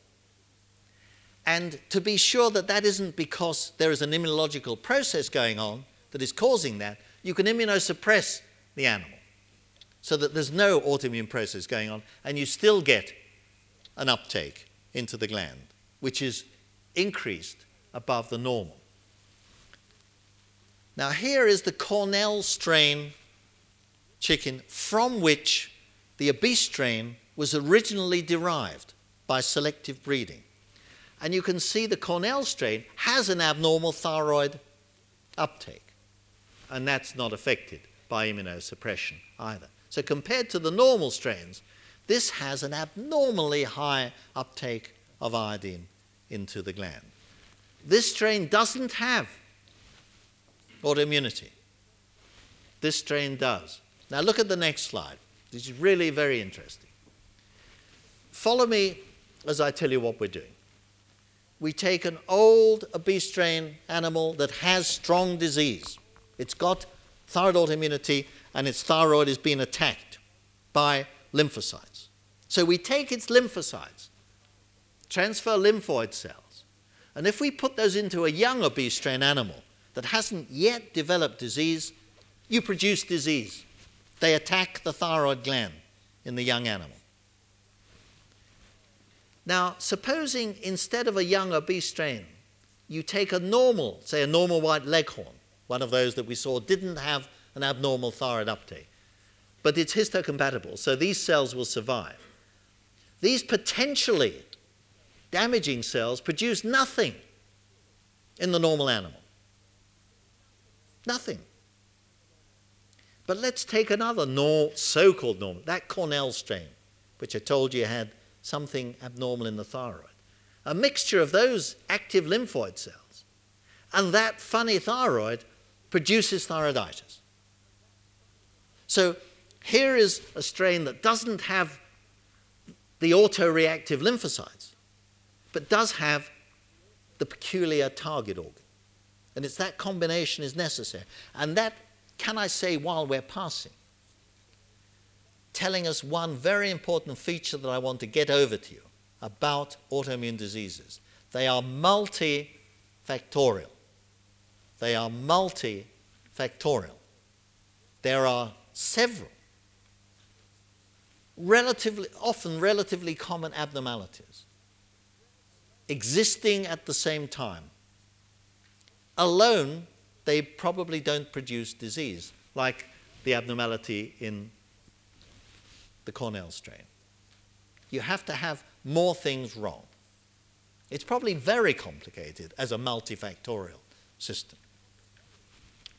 And to be sure that that isn't because there is an immunological process going on that is causing that, you can immunosuppress the animal so that there's no autoimmune process going on and you still get an uptake into the gland, which is increased above the normal. Now, here is the Cornell strain chicken from which the obese strain was originally derived by selective breeding. And you can see the Cornell strain has an abnormal thyroid uptake, and that's not affected by immunosuppression either. So, compared to the normal strains, this has an abnormally high uptake of iodine into the gland. This strain doesn't have autoimmunity. This strain does. Now, look at the next slide. This is really very interesting. Follow me as I tell you what we're doing. We take an old obese strain animal that has strong disease. It's got thyroid autoimmunity and its thyroid is being attacked by lymphocytes. So we take its lymphocytes, transfer lymphoid cells, and if we put those into a young obese strain animal that hasn't yet developed disease, you produce disease. They attack the thyroid gland in the young animal. Now, supposing instead of a young obese strain, you take a normal, say a normal white leghorn, one of those that we saw didn't have an abnormal thyroid uptake, but it's histocompatible, so these cells will survive. These potentially damaging cells produce nothing in the normal animal. Nothing. But let's take another so called normal, that Cornell strain, which I told you had something abnormal in the thyroid. A mixture of those active lymphoid cells and that funny thyroid produces thyroiditis. So here is a strain that doesn't have the autoreactive lymphocytes, but does have the peculiar target organ. And it's that combination is necessary. And that, can I say, while we're passing, telling us one very important feature that I want to get over to you about autoimmune diseases. They are multifactorial. They are multifactorial. There are several relatively often relatively common abnormalities existing at the same time. Alone, they probably don't produce disease, like the abnormality in the Cornell strain. You have to have more things wrong. It's probably very complicated as a multifactorial system.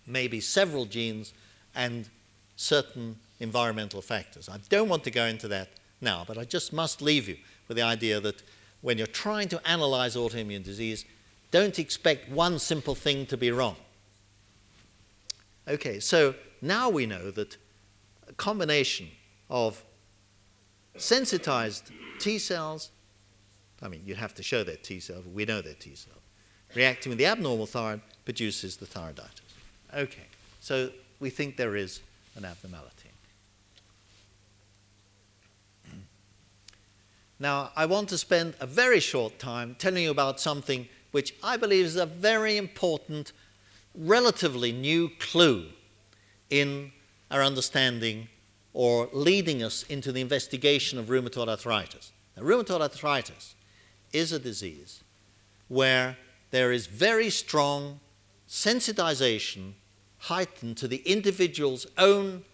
Maybe several genes and certain environmental factors. I don't want to go into that now, but I just must leave you with the idea that when you're trying to analyze autoimmune disease, don't expect one simple thing to be wrong. Okay, so now we know that a combination of sensitized T cells, I mean, you have to show they're T cells, we know they're T cells, reacting with the abnormal thyroid produces the thyroiditis. Okay, so we think there is an abnormality. Now, I want to spend a very short time telling you about something which I believe is a very important, relatively new clue in our understanding or leading us into the investigation of rheumatoid arthritis. Now, rheumatoid arthritis is a disease where there is very strong sensitization heightened to the individual's own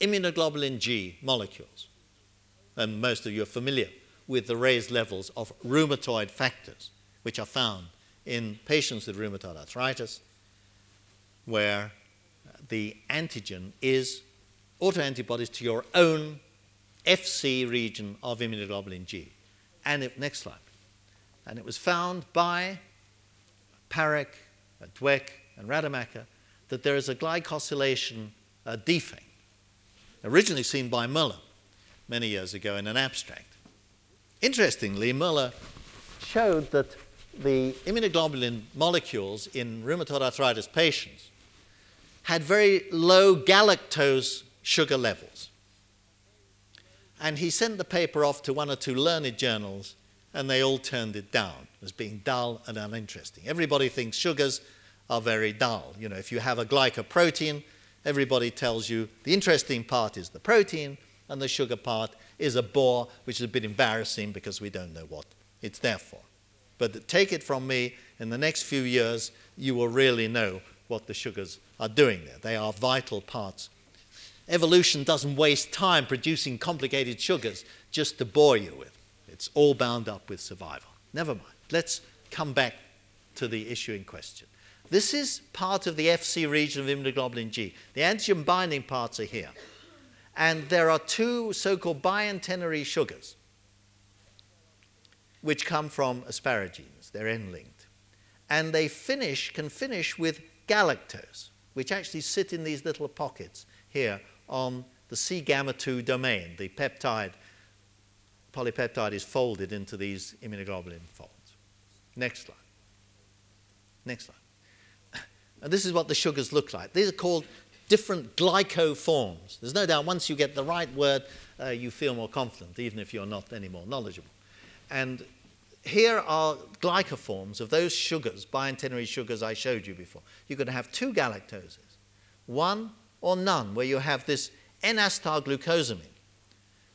immunoglobulin G molecules. And most of you are familiar with the raised levels of rheumatoid factors, which are found in patients with rheumatoid arthritis, where the antigen is autoantibodies to your own FC region of immunoglobulin G. And it, next slide. And it was found by Parekh, Dwek, and Rademacher that there is a glycosylation uh, defect, originally seen by Muller many years ago in an abstract. Interestingly, Muller showed that the immunoglobulin molecules in rheumatoid arthritis patients had very low galactose sugar levels. And he sent the paper off to one or two learned journals, and they all turned it down as being dull and uninteresting. Everybody thinks sugars are very dull. You know, if you have a glycoprotein, everybody tells you the interesting part is the protein, and the sugar part is a bore, which is a bit embarrassing because we don't know what it's there for. But take it from me, in the next few years, you will really know what the sugars are doing there. They are vital parts. Evolution doesn't waste time producing complicated sugars just to bore you with. It's all bound up with survival. Never mind. Let's come back to the issue in question. This is part of the FC region of immunoglobulin G. The antigen binding parts are here. And there are two so called biantennary sugars, which come from asparagines. They're N linked. And they finish, can finish with galactose, which actually sit in these little pockets here on the C gamma 2 domain. The peptide, polypeptide is folded into these immunoglobulin folds. Next slide. Next slide. (laughs) And this is what the sugars look like. These are called different glycoforms. There's no doubt once you get the right word, uh, you feel more confident, even if you're not any more knowledgeable. And here are glycoforms of those sugars, biantennary sugars I showed you before. You're going to have two galactoses, one or none, where you have this N-acetylglucosamine,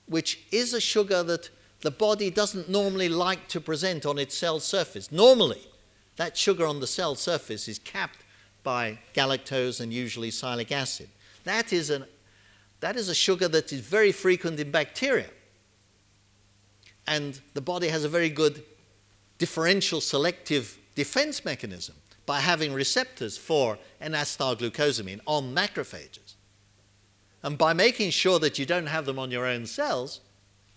which is a sugar that the body doesn't normally like to present on its cell surface. Normally, that sugar on the cell surface is capped by galactose and usually sialic acid. That is, an, that is a sugar that is very frequent in bacteria. And the body has a very good differential selective defense mechanism by having receptors for N-acetylglucosamine on macrophages. And by making sure that you don't have them on your own cells,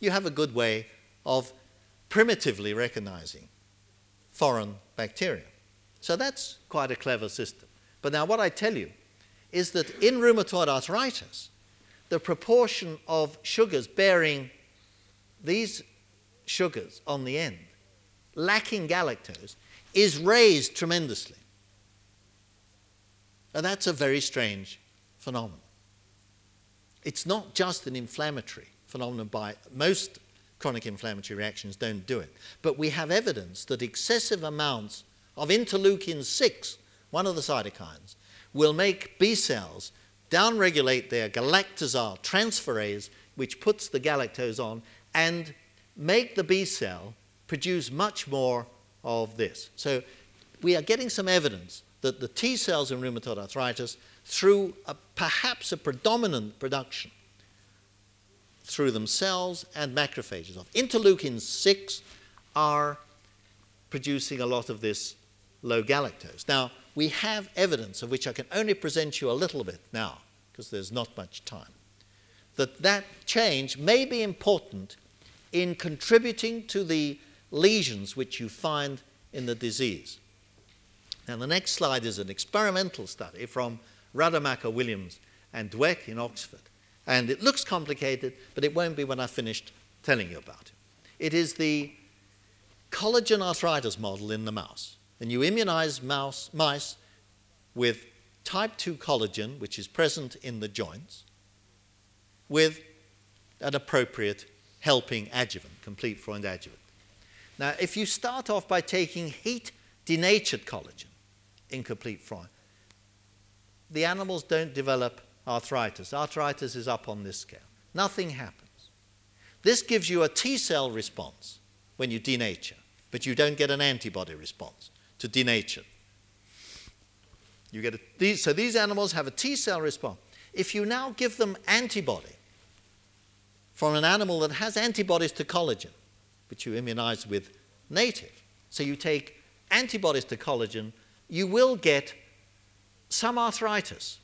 you have a good way of primitively recognizing foreign bacteria. So that's quite a clever system. But now, what I tell you is that in rheumatoid arthritis, the proportion of sugars bearing these sugars on the end lacking galactose is raised tremendously. And that's a very strange phenomenon. It's not just an inflammatory phenomenon by most chronic inflammatory reactions don't do it. But we have evidence that excessive amounts of interleukin 6, one of the cytokines, will make B cells downregulate their galactosyl transferase, which puts the galactose on, and make the B cell produce much more of this. So we are getting some evidence that the T cells in rheumatoid arthritis, through a, perhaps a predominant production through themselves and macrophages of interleukin 6, are producing a lot of this low galactose. Now, we have evidence of which I can only present you a little bit now, because there's not much time, that that change may be important in contributing to the lesions which you find in the disease. Now, the next slide is an experimental study from Rademacher, Williams, and Dwek in Oxford. And it looks complicated, but it won't be when I've finished telling you about it. It is the collagen arthritis model in the mouse. And you immunize mouse, mice with type 2 collagen, which is present in the joints, with an appropriate helping adjuvant, complete Freund adjuvant. Now, if you start off by taking heat denatured collagen, incomplete fry, the animals don't develop arthritis. Arthritis is up on this scale. Nothing happens. This gives you a T cell response when you denature, but you don't get an antibody response to denature. You get a, these, so these animals have a T cell response. If you now give them antibody from an animal that has antibodies to collagen, which you immunize with native, so you take antibodies to collagen, you will get some arthritis.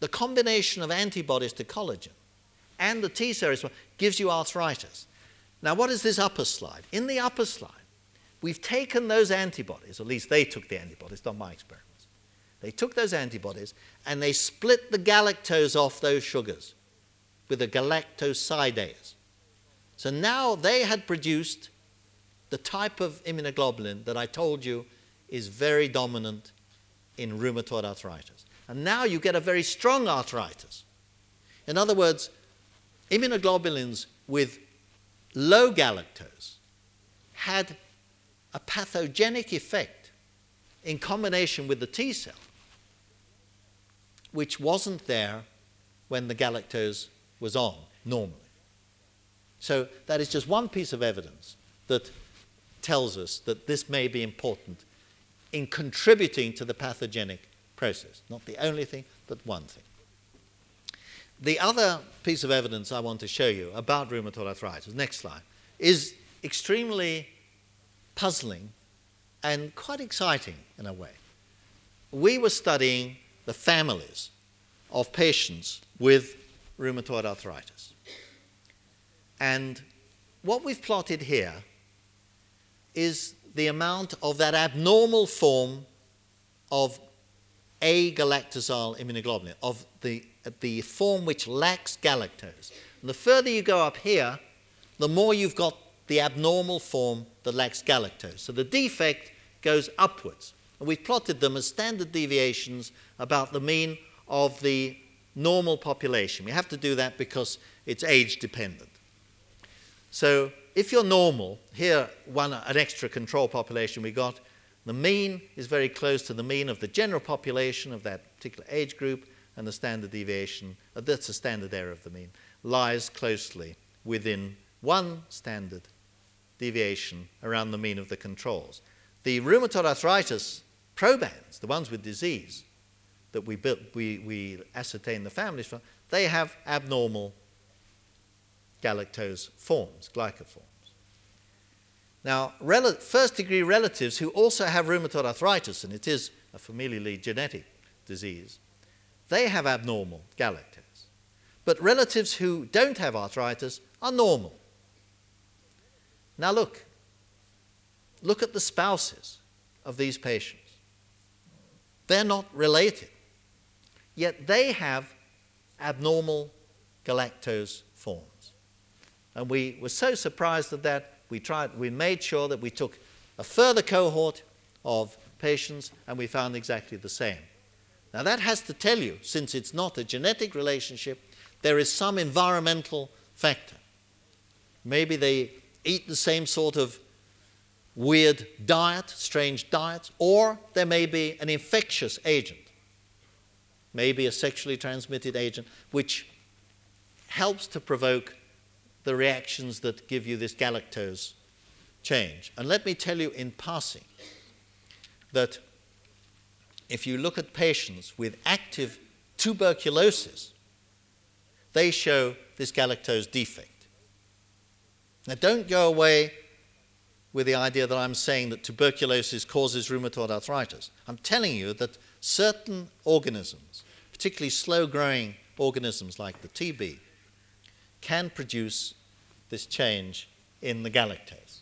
The combination of antibodies to collagen and the T response gives you arthritis. Now, what is this upper slide? In the upper slide, we've taken those antibodies, at least they took the antibodies, not my experiments. They took those antibodies and they split the galactose off those sugars with a galactosidase. So now they had produced the type of immunoglobulin that I told you is very dominant in rheumatoid arthritis. And now you get a very strong arthritis. In other words, immunoglobulins with low galactose had a pathogenic effect in combination with the T cell, which wasn't there when the galactose was on normally. So that is just one piece of evidence that tells us that this may be important in contributing to the pathogenic process. Not the only thing, but one thing. The other piece of evidence I want to show you about rheumatoid arthritis, next slide, is extremely puzzling and quite exciting in a way. We were studying the families of patients with rheumatoid arthritis. And what we've plotted here is the amount of that abnormal form of a agalactosyl immunoglobulin, of the, the form which lacks galactose. And the further you go up here, the more you've got the abnormal form that lacks galactose. So the defect goes upwards. And we've plotted them as standard deviations about the mean of the normal population. We have to do that because it's age dependent. So if you're normal, here one an extra control population we got, the mean is very close to the mean of the general population of that particular age group, and the standard deviation, uh, that's the standard error of the mean, lies closely within one standard deviation around the mean of the controls. The rheumatoid arthritis probands, the ones with disease that we, built, we, we ascertain the families from, they have abnormal galactose forms, glycoforms. Now, first degree relatives who also have rheumatoid arthritis, and it is a familially genetic disease, they have abnormal galactose. But relatives who don't have arthritis are normal. Now, look. Look at the spouses of these patients. They're not related, yet they have abnormal galactose. And we were so surprised at that we tried, we made sure that we took a further cohort of patients and we found exactly the same. Now that has to tell you, since it's not a genetic relationship, there is some environmental factor. Maybe they eat the same sort of weird diet, strange diets, or there may be an infectious agent, maybe a sexually transmitted agent, which helps to provoke the reactions that give you this galactose change. And let me tell you in passing that if you look at patients with active tuberculosis, they show this galactose defect. Now, don't go away with the idea that I'm saying that tuberculosis causes rheumatoid arthritis. I'm telling you that certain organisms, particularly slow growing organisms like the TB, can produce this change in the galactose.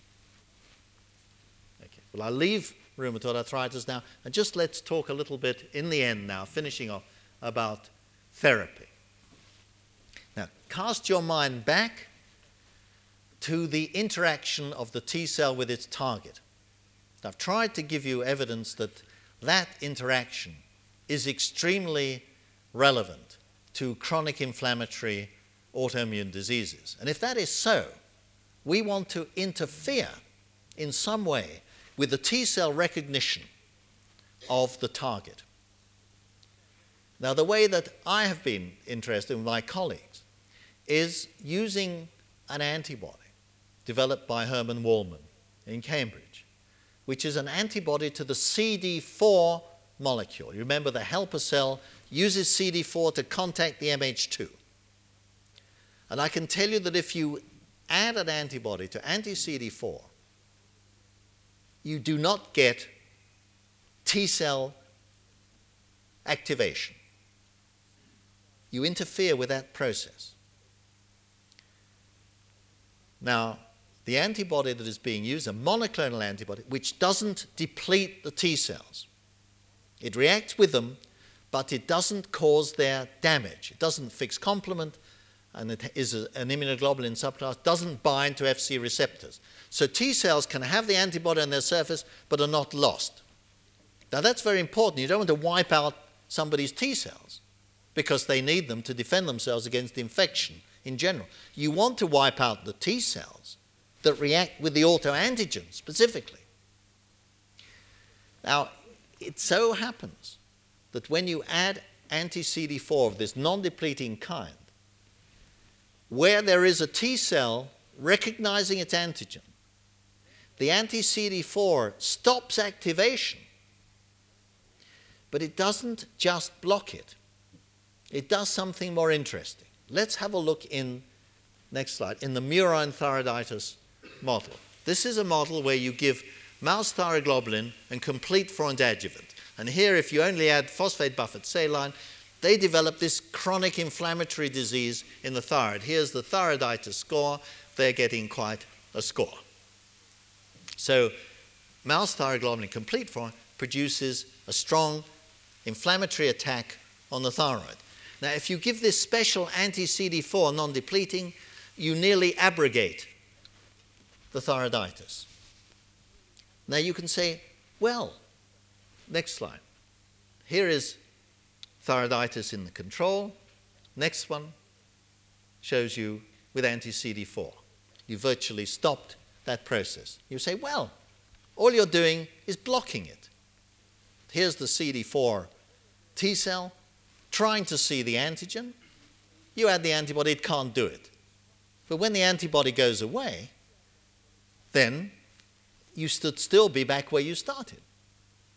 Okay. Well, I'll leave rheumatoid arthritis now and just let's talk a little bit in the end now, finishing off, about therapy. Now, cast your mind back to the interaction of the T cell with its target. I've tried to give you evidence that that interaction is extremely relevant to chronic inflammatory autoimmune diseases. And if that is so, we want to interfere in some way with the T cell recognition of the target. Now, the way that I have been interested with my colleagues is using an antibody developed by Herman Wallmann in Cambridge, which is an antibody to the CD4 molecule. You remember the helper cell uses CD4 to contact the MH2. And I can tell you that if you add an antibody to anti CD4, you do not get T cell activation. You interfere with that process. Now, the antibody that is being used, a monoclonal antibody, which doesn't deplete the T cells. It reacts with them, but it doesn't cause their damage. It doesn't fix complement, and it is a, an immunoglobulin subclass, doesn't bind to FC receptors. So T cells can have the antibody on their surface but are not lost. Now that's very important. You don't want to wipe out somebody's T cells because they need them to defend themselves against infection in general. You want to wipe out the T cells that react with the autoantigen specifically. Now, it so happens that when you add anti CD4 of this non depleting kind, where there is a T cell recognizing its antigen, the anti CD4 stops activation, but it doesn't just block it, it does something more interesting. Let's have a look in, next slide, in the murine thyroiditis model. This is a model where you give mouse thyroglobulin and complete furan adjuvant. And here, if you only add phosphate buffered saline, they develop this chronic inflammatory disease in the thyroid. Here's the thyroiditis score. They're getting quite a score. So, mouse thyroglobulin complete form produces a strong inflammatory attack on the thyroid. Now, if you give this special anti CD4 non depleting, you nearly abrogate the thyroiditis. Now, you can say, well, next slide. Here is thyroiditis in the control. Next one shows you with anti CD4. You virtually stopped that process. You say, well, all you're doing is blocking it. Here's the CD4 T cell trying to see the antigen. You add the antibody, it can't do it. But when the antibody goes away, then you should still be back where you started.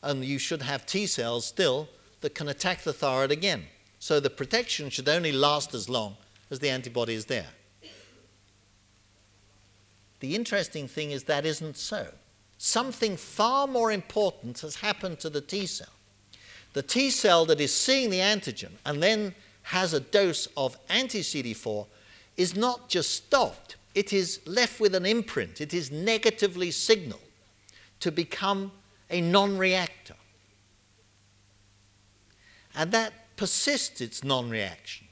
And you should have T cells still that can attack the thyroid again. So the protection should only last as long as the antibody is there. The interesting thing is that isn't so. Something far more important has happened to the T cell. The T cell that is seeing the antigen and then has a dose of anti CD4 is not just stopped, it is left with an imprint. It is negatively signaled to become a non reactor. And that persists its non reaction.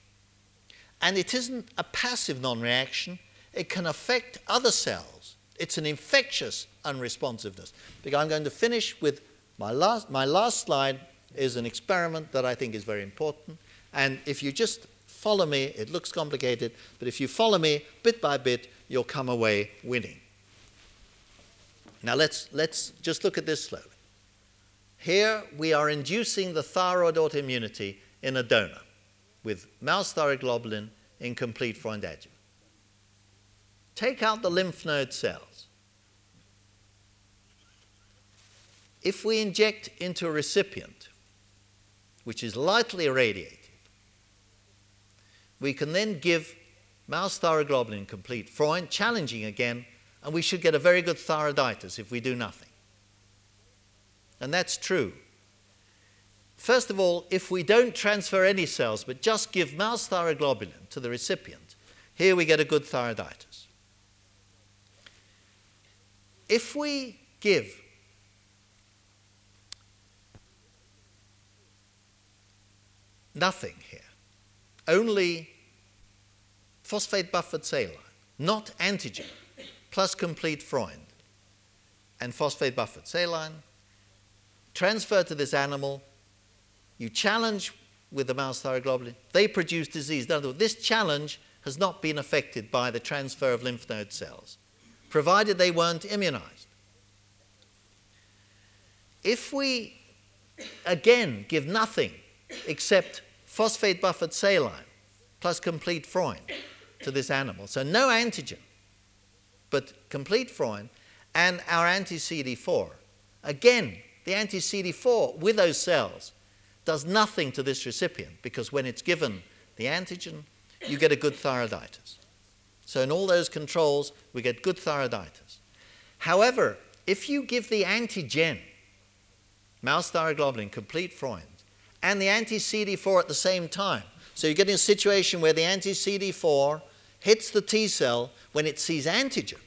And it isn't a passive non reaction, it can affect other cells. It's an infectious unresponsiveness. Because I'm going to finish with my last, my last slide is an experiment that I think is very important. And if you just follow me, it looks complicated, but if you follow me bit by bit, you'll come away winning. Now let's, let's just look at this slowly. Here we are inducing the thyroid autoimmunity in a donor with mouse thyroglobulin in complete Freund adjuvant. Take out the lymph node cells. If we inject into a recipient, which is lightly irradiated, we can then give mouse thyroglobulin complete Freund, challenging again, and we should get a very good thyroiditis if we do nothing. And that's true. First of all, if we don't transfer any cells but just give mouse thyroglobulin to the recipient, here we get a good thyroiditis. If we give nothing here, only phosphate buffered saline, not antigen, plus complete Freund, and phosphate buffered saline, transfer to this animal, you challenge with the mouse thyroglobulin, they produce disease. In other words, this challenge has not been affected by the transfer of lymph node cells, provided they weren't immunized. If we, again, give nothing except phosphate buffered saline plus complete Freund to this animal, so no antigen, but complete Freund, and our anti CD4, again, the anti CD4 with those cells does nothing to this recipient because when it's given the antigen, you get a good thyroiditis. So, in all those controls, we get good thyroiditis. However, if you give the antigen, mouse thyroglobulin, complete Freund, and the anti CD4 at the same time, so you're getting a situation where the anti CD4 hits the T cell when it sees antigen.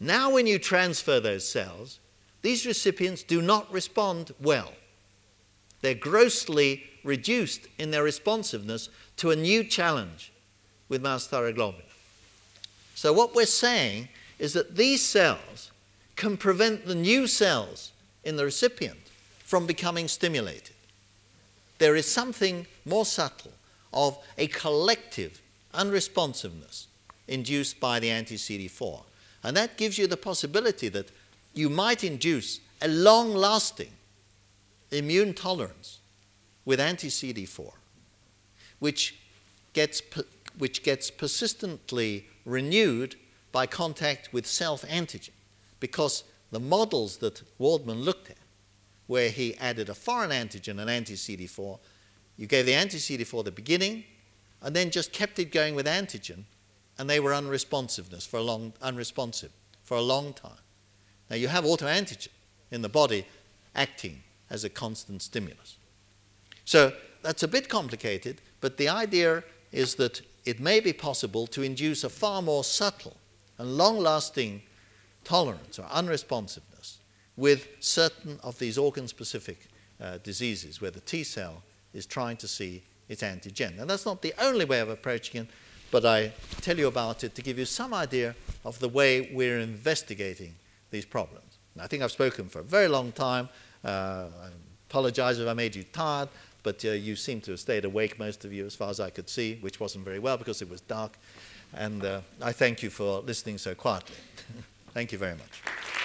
Now, when you transfer those cells, these recipients do not respond well. They're grossly reduced in their responsiveness to a new challenge with mouse thyroglobulin. So, what we're saying is that these cells can prevent the new cells in the recipient from becoming stimulated. There is something more subtle of a collective unresponsiveness induced by the anti CD4. And that gives you the possibility that you might induce a long lasting immune tolerance with anti CD4, which gets, which gets persistently renewed by contact with self antigen. Because the models that Waldman looked at, where he added a foreign antigen, an anti CD4, you gave the anti CD4 at the beginning, and then just kept it going with antigen, and they were unresponsiveness for a long, unresponsive for a long time. Now you have autoantigen in the body acting as a constant stimulus. So that's a bit complicated, but the idea is that it may be possible to induce a far more subtle and long lasting tolerance or unresponsiveness with certain of these organ specific uh, diseases where the T cell is trying to see its antigen. And that's not the only way of approaching it, but I tell you about it to give you some idea of the way we're investigating these problems. And I think I've spoken for a very long time. Uh, I apologize if I made you tired, but uh, you seem to have stayed awake, most of you, as far as I could see, which wasn't very well because it was dark. And uh, I thank you for listening so quietly. (laughs) thank you very much.